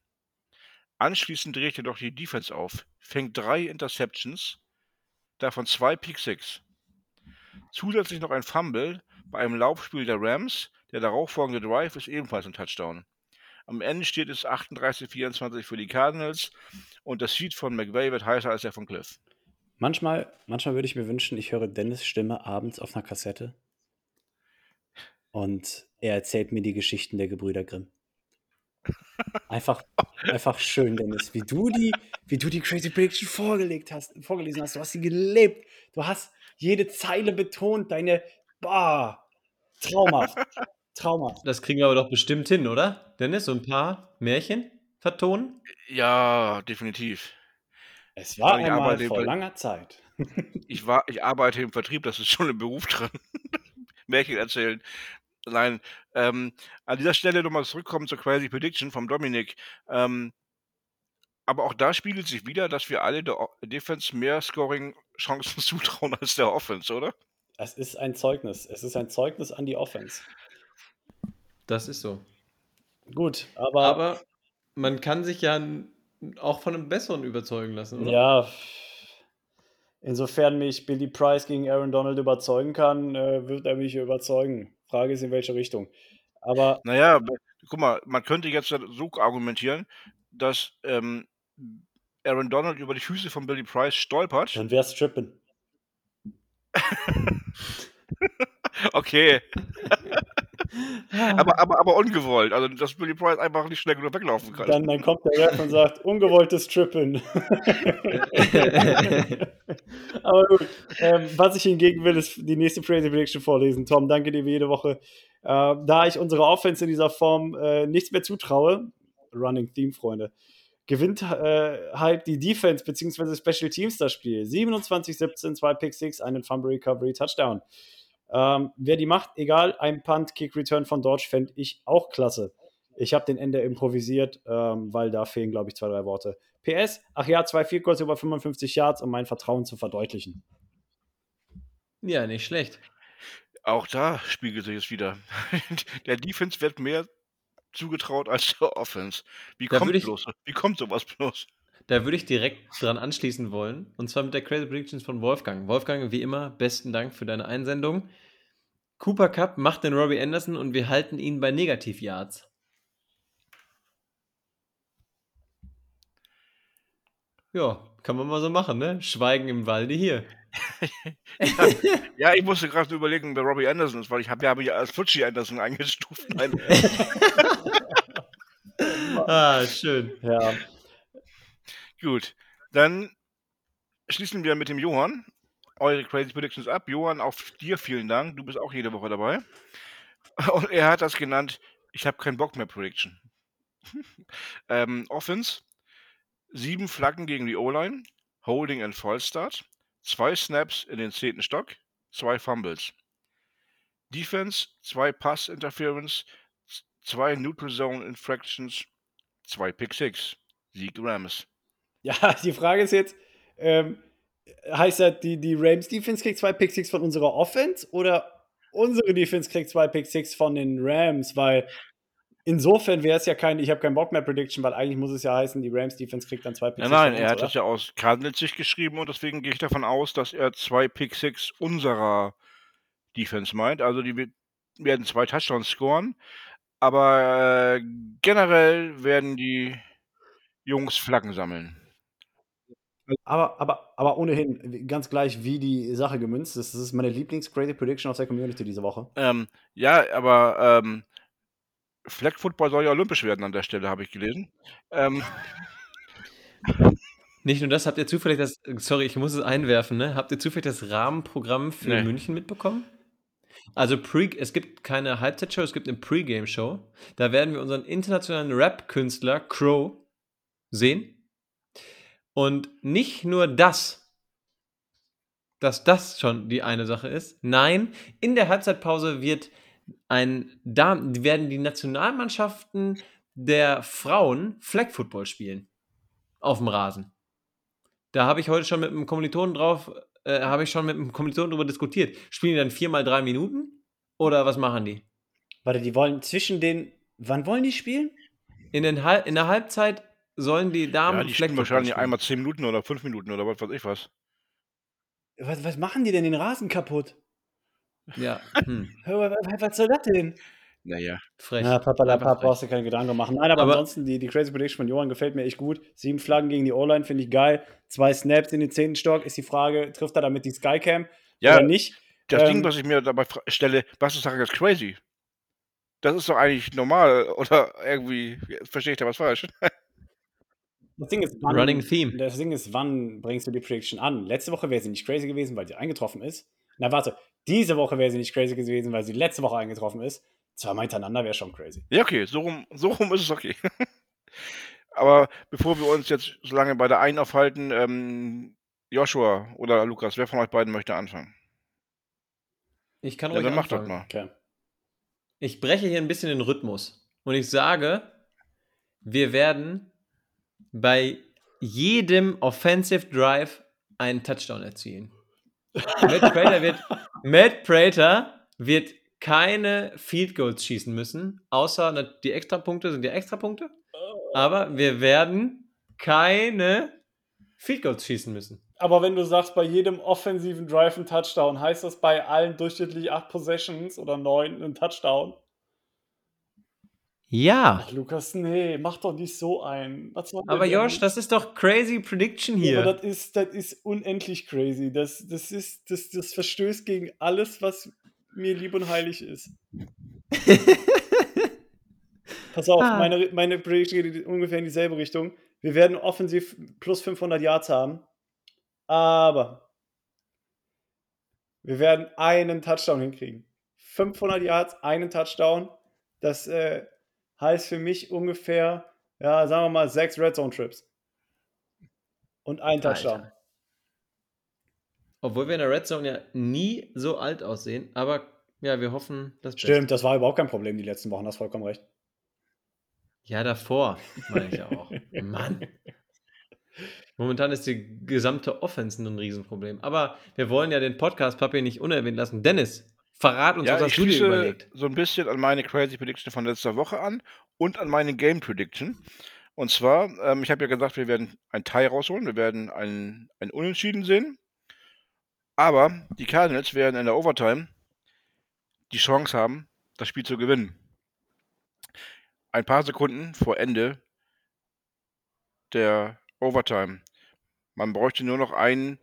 Anschließend dreht doch die Defense auf, fängt drei Interceptions, davon zwei Pick Six. Zusätzlich noch ein Fumble bei einem Laufspiel der Rams. Der darauffolgende Drive ist ebenfalls ein Touchdown. Am Ende steht es 38-24 für die Cardinals und das Seed von McVay wird heißer als der von Cliff. Manchmal, manchmal würde ich mir wünschen, ich höre Dennis Stimme abends auf einer Kassette. Und er erzählt mir die Geschichten der Gebrüder Grimm. Einfach, einfach schön, Dennis, wie du die, wie du die Crazy Prediction vorgelegt hast, vorgelesen hast. Du hast sie gelebt. Du hast jede Zeile betont. Deine, bah, traumhaft, traumhaft. Das kriegen wir aber doch bestimmt hin, oder? Dennis, so ein paar Märchen vertonen? Ja, definitiv. Es war Ich einmal vor bei- langer Zeit. Ich, war, ich arbeite im Vertrieb, das ist schon ein Beruf dran. Märchen erzählen. Nein, ähm, an dieser Stelle nochmal zurückkommen zur Crazy Prediction vom Dominik. Ähm, aber auch da spiegelt sich wieder, dass wir alle der Defense mehr Scoring-Chancen zutrauen als der Offense, oder? Es ist ein Zeugnis. Es ist ein Zeugnis an die Offense. Das ist so. Gut, aber, Aber man kann sich ja auch von einem Besseren überzeugen lassen, oder? ja, insofern mich Billy Price gegen Aaron Donald überzeugen kann, äh, wird er mich überzeugen. Frage ist, in welche Richtung. Aber Naja, guck mal, man könnte jetzt so argumentieren, dass ähm, Aaron Donald über die Füße von Billy Price stolpert. dann wär's Trippen. Okay, aber, aber, aber ungewollt. Also, dass Billy Price einfach nicht schnell genug weglaufen kann. Dann, dann kommt der Ref und sagt, ungewolltes Trippen. Aber gut, ähm, was ich hingegen will, ist die nächste Crazy Prediction vorlesen. Tom, danke dir wie jede Woche. Äh, da ich unserer Offense in dieser Form äh, nichts mehr zutraue, Running Theme, Freunde, gewinnt äh, halt die Defense bzw. Special Teams das Spiel. 27-17, zwei Pick Six, einen Fumble Recovery, Touchdown. Ähm, wer die macht, egal, ein Punt, Kick Return von Dodge fände ich auch klasse. Ich habe den Ende improvisiert, ähm, weil da fehlen, glaube ich, zwei, drei Worte. PS, ach ja, zwei Field Goals über 55 Yards, um mein Vertrauen zu verdeutlichen. ja, nicht schlecht. Auch da spiegelt sich es wieder. Der Defense wird mehr zugetraut als der Offense. Wie Da kommt ich- bloß? Wie kommt sowas bloß? Da würde ich direkt dran anschließen wollen. Und zwar mit der Crazy Predictions von Wolfgang. Wolfgang, wie immer, besten Dank für deine Einsendung. Cooper Cup macht den Robbie Anderson und wir halten ihn bei Negativ-Yards. Ja, kann man mal so machen, ne? Schweigen im Walde hier. Ja, ich musste gerade überlegen, wer Robbie Anderson ist, weil ich habe ja mich als Futschi Anderson eingestuft. Nein. Ah, schön. Ja, Gut, dann schließen wir mit dem Johann eure Crazy Predictions ab. Johann, auch dir vielen Dank. Du bist auch jede Woche dabei. Und er hat das genannt, ich habe keinen Bock mehr Prediction. ähm, Offense, sieben Flaggen gegen die O-Line, Holding and False Start, zwei Snaps in den zehnten Stock, zwei Fumbles. Defense, zwei Pass Interference, zwei Neutral Zone Infractions, zwei Pick Six. Sieg Rams. ja die Frage ist jetzt, ähm, heißt das, die, die Rams Defense kriegt zwei Pick Six von unserer Offense oder unsere Defense kriegt zwei Pick Six von den Rams? Weil insofern wäre es ja kein, ich habe keinen Bock mehr Prediction, weil eigentlich muss es ja heißen, die Rams Defense kriegt dann zwei Pick Nein, Six nein, er uns, hat oder? das ja aus Cardinals Sicht geschrieben und deswegen gehe ich davon aus, dass er zwei Pick Six unserer Defense meint. Also die werden zwei Touchdowns scoren, aber äh, generell werden die Jungs Flaggen sammeln. Aber, aber, aber ohnehin, ganz gleich, wie die Sache gemünzt ist, das ist meine Lieblings-Crazy Prediction aus der Community diese Woche. Ähm, ja, aber ähm, Flag Football soll ja olympisch werden an der Stelle, habe ich gelesen. Ähm, Nicht nur das, habt ihr zufällig das, sorry, ich muss es einwerfen, ne? Habt ihr zufällig das Rahmenprogramm für Nee. München mitbekommen? Also Pre, es gibt keine Halbzeitshow, es gibt eine Pre-Game-Show. Da werden wir unseren internationalen Rap-Künstler Crow sehen. Und nicht nur das, dass das schon die eine Sache ist. Nein, in der Halbzeitpause wird ein Dam werden die Nationalmannschaften der Frauen Flag Football spielen auf dem Rasen. Da habe ich heute schon mit einem Kommilitonen drauf, äh, habe ich schon mit einem Kommilitonen darüber diskutiert. Spielen die dann viermal drei Minuten oder was machen die? Warte, die wollen zwischen den. Wann wollen die spielen? In, den Hal in der Halbzeit sollen die Damen ja, die spielen wahrscheinlich spielen. einmal 10 Minuten oder 5 Minuten oder was weiß ich was. Was, was machen die denn den Rasen kaputt? Ja, hm, was, was soll das denn? Naja. frech. Ja, Papa, frech. brauchst du keine Gedanken machen. Nein, aber, Aber- ansonsten, die, die Crazy Prediction von Johann gefällt mir echt gut. Sieben Flaggen gegen die O-Line finde ich geil. Zwei Snaps in den zehnten Stock. Ist die Frage, trifft er damit die Skycam Ja, oder nicht? das Ähm, Ding, was ich mir dabei stelle, was ist daran jetzt crazy? Das ist doch eigentlich normal. Oder irgendwie verstehe ich da was falsch. Das Ding ist, wann, Running Theme. Das Ding ist, wann bringst du die Prediction an? Letzte Woche wäre sie nicht crazy gewesen, weil sie eingetroffen ist. Na, warte, diese Woche wäre sie nicht crazy gewesen, weil sie letzte Woche eingetroffen ist. Zweimal hintereinander wäre schon crazy. Ja, okay, so rum, so rum ist es okay. Aber bevor wir uns jetzt so lange bei der einen aufhalten, ähm, Joshua oder Lukas, wer von euch beiden möchte anfangen? Ich kann Ja, ruhig dann mach doch anfangen. mal. Okay. Ich breche hier ein bisschen den Rhythmus. Und ich sage, wir werden bei jedem Offensive Drive einen Touchdown erzielen. Matt Prater wird, Matt Prater wird keine Field Goals schießen müssen, außer die Extrapunkte sind ja Extrapunkte. Aber wir werden keine Field Goals schießen müssen. Aber wenn du sagst, bei jedem offensiven Drive ein Touchdown, heißt das bei allen durchschnittlich acht Possessions oder neun ein Touchdown? Ja. Ach, Lukas, nee, mach doch nicht so ein. Aber Josh, das ist doch crazy Prediction Ja, hier. aber das ist, das ist unendlich crazy. Das, das, ist, das, das verstößt gegen alles, was mir lieb und heilig ist. Pass auf, Ah. meine, meine Prediction geht ungefähr in dieselbe Richtung. Wir werden offensiv plus 500 Yards haben, aber wir werden einen Touchdown hinkriegen. 500 Yards, einen Touchdown. Das äh, heißt für mich ungefähr, ja, sagen wir mal, sechs Red Zone Trips. Und ein Touchdown. Obwohl wir in der Red Zone ja nie so alt aussehen, aber ja, wir hoffen, das Stimmt, das war überhaupt kein Problem die letzten Wochen, hast vollkommen recht. Ja, davor, meine ich ja auch. Mann. Momentan ist die gesamte Offense ein Riesenproblem. Aber wir wollen ja den Podcast-Papier nicht unerwähnt lassen. Dennis, verrat uns, Ja, was ich hast du dir überlegt? so ein bisschen an meine Crazy Prediction von letzter Woche an und an meine Game Prediction. Und zwar, ähm, ich habe ja gesagt, wir werden ein Tie rausholen, wir werden ein, ein Unentschieden sehen. Aber die Cardinals werden in der Overtime die Chance haben, das Spiel zu gewinnen. Ein paar Sekunden vor Ende der Overtime. Man bräuchte nur noch einen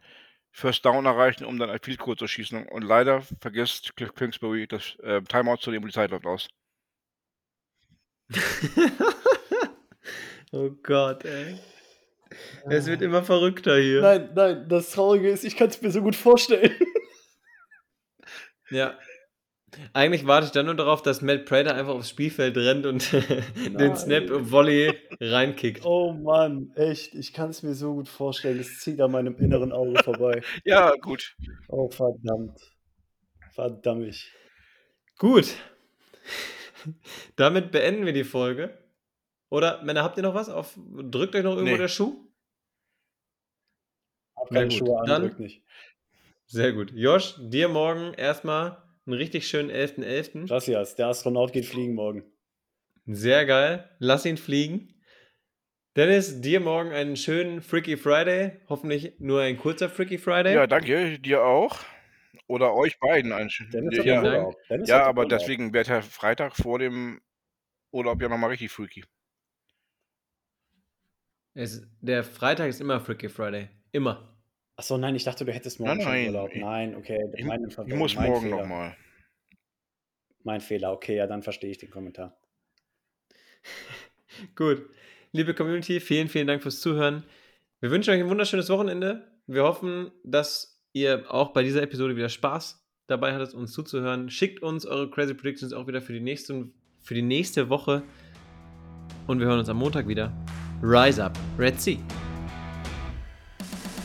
First Down erreichen, um dann ein Field Goal zu schießen. Und leider vergisst Cliff Kingsbury das äh, Timeout zu nehmen und die Zeit läuft aus. oh Gott, ey. Es wird immer verrückter hier. Nein, nein, das Traurige ist, ich kann es mir so gut vorstellen. Ja. Eigentlich warte ich dann nur darauf, dass Matt Prater einfach aufs Spielfeld rennt und den. Snap-Volley reinkickt. Oh Mann, echt, ich kann es mir so gut vorstellen. Es zieht an meinem inneren Auge vorbei. Ja, gut. Oh, verdammt. Verdammt. Gut. Damit beenden wir die Folge. Oder, Männer, habt ihr noch was? Auf, drückt euch noch irgendwo Nee. der Schuh? Hab Na keine gut, Schuhe an, dann- drückt nicht. Sehr gut. Josh, dir morgen erstmal einen richtig schönen 11.11. Gracias, der Astronaut geht fliegen morgen. Sehr geil. Lass ihn fliegen. Dennis, dir morgen einen schönen Freaky Friday. Hoffentlich nur ein kurzer Freaky Friday. Ja, danke. Dir auch. Oder euch beiden. Ein schön- Dennis ja. Dennis ja aber Urlaub. deswegen wird der Freitag vor dem Urlaub ja nochmal richtig freaky. Es, der Freitag ist immer Freaky Friday. Immer. Achso, nein, ich dachte, du hättest morgen Nein, schon nein, Urlaub. ich- Nein, okay. Ich, mein, ich muss mein morgen Fehler. nochmal. Mein Fehler, okay, ja, dann verstehe ich den Kommentar. Gut. Liebe Community, vielen, vielen Dank fürs Zuhören. Wir wünschen euch ein wunderschönes Wochenende. Wir hoffen, dass ihr auch bei dieser Episode wieder Spaß dabei hattet, uns zuzuhören. Schickt uns eure Crazy Predictions auch wieder für die nächste, für die nächste Woche. Und wir hören uns am Montag wieder. Rise up, Red Sea.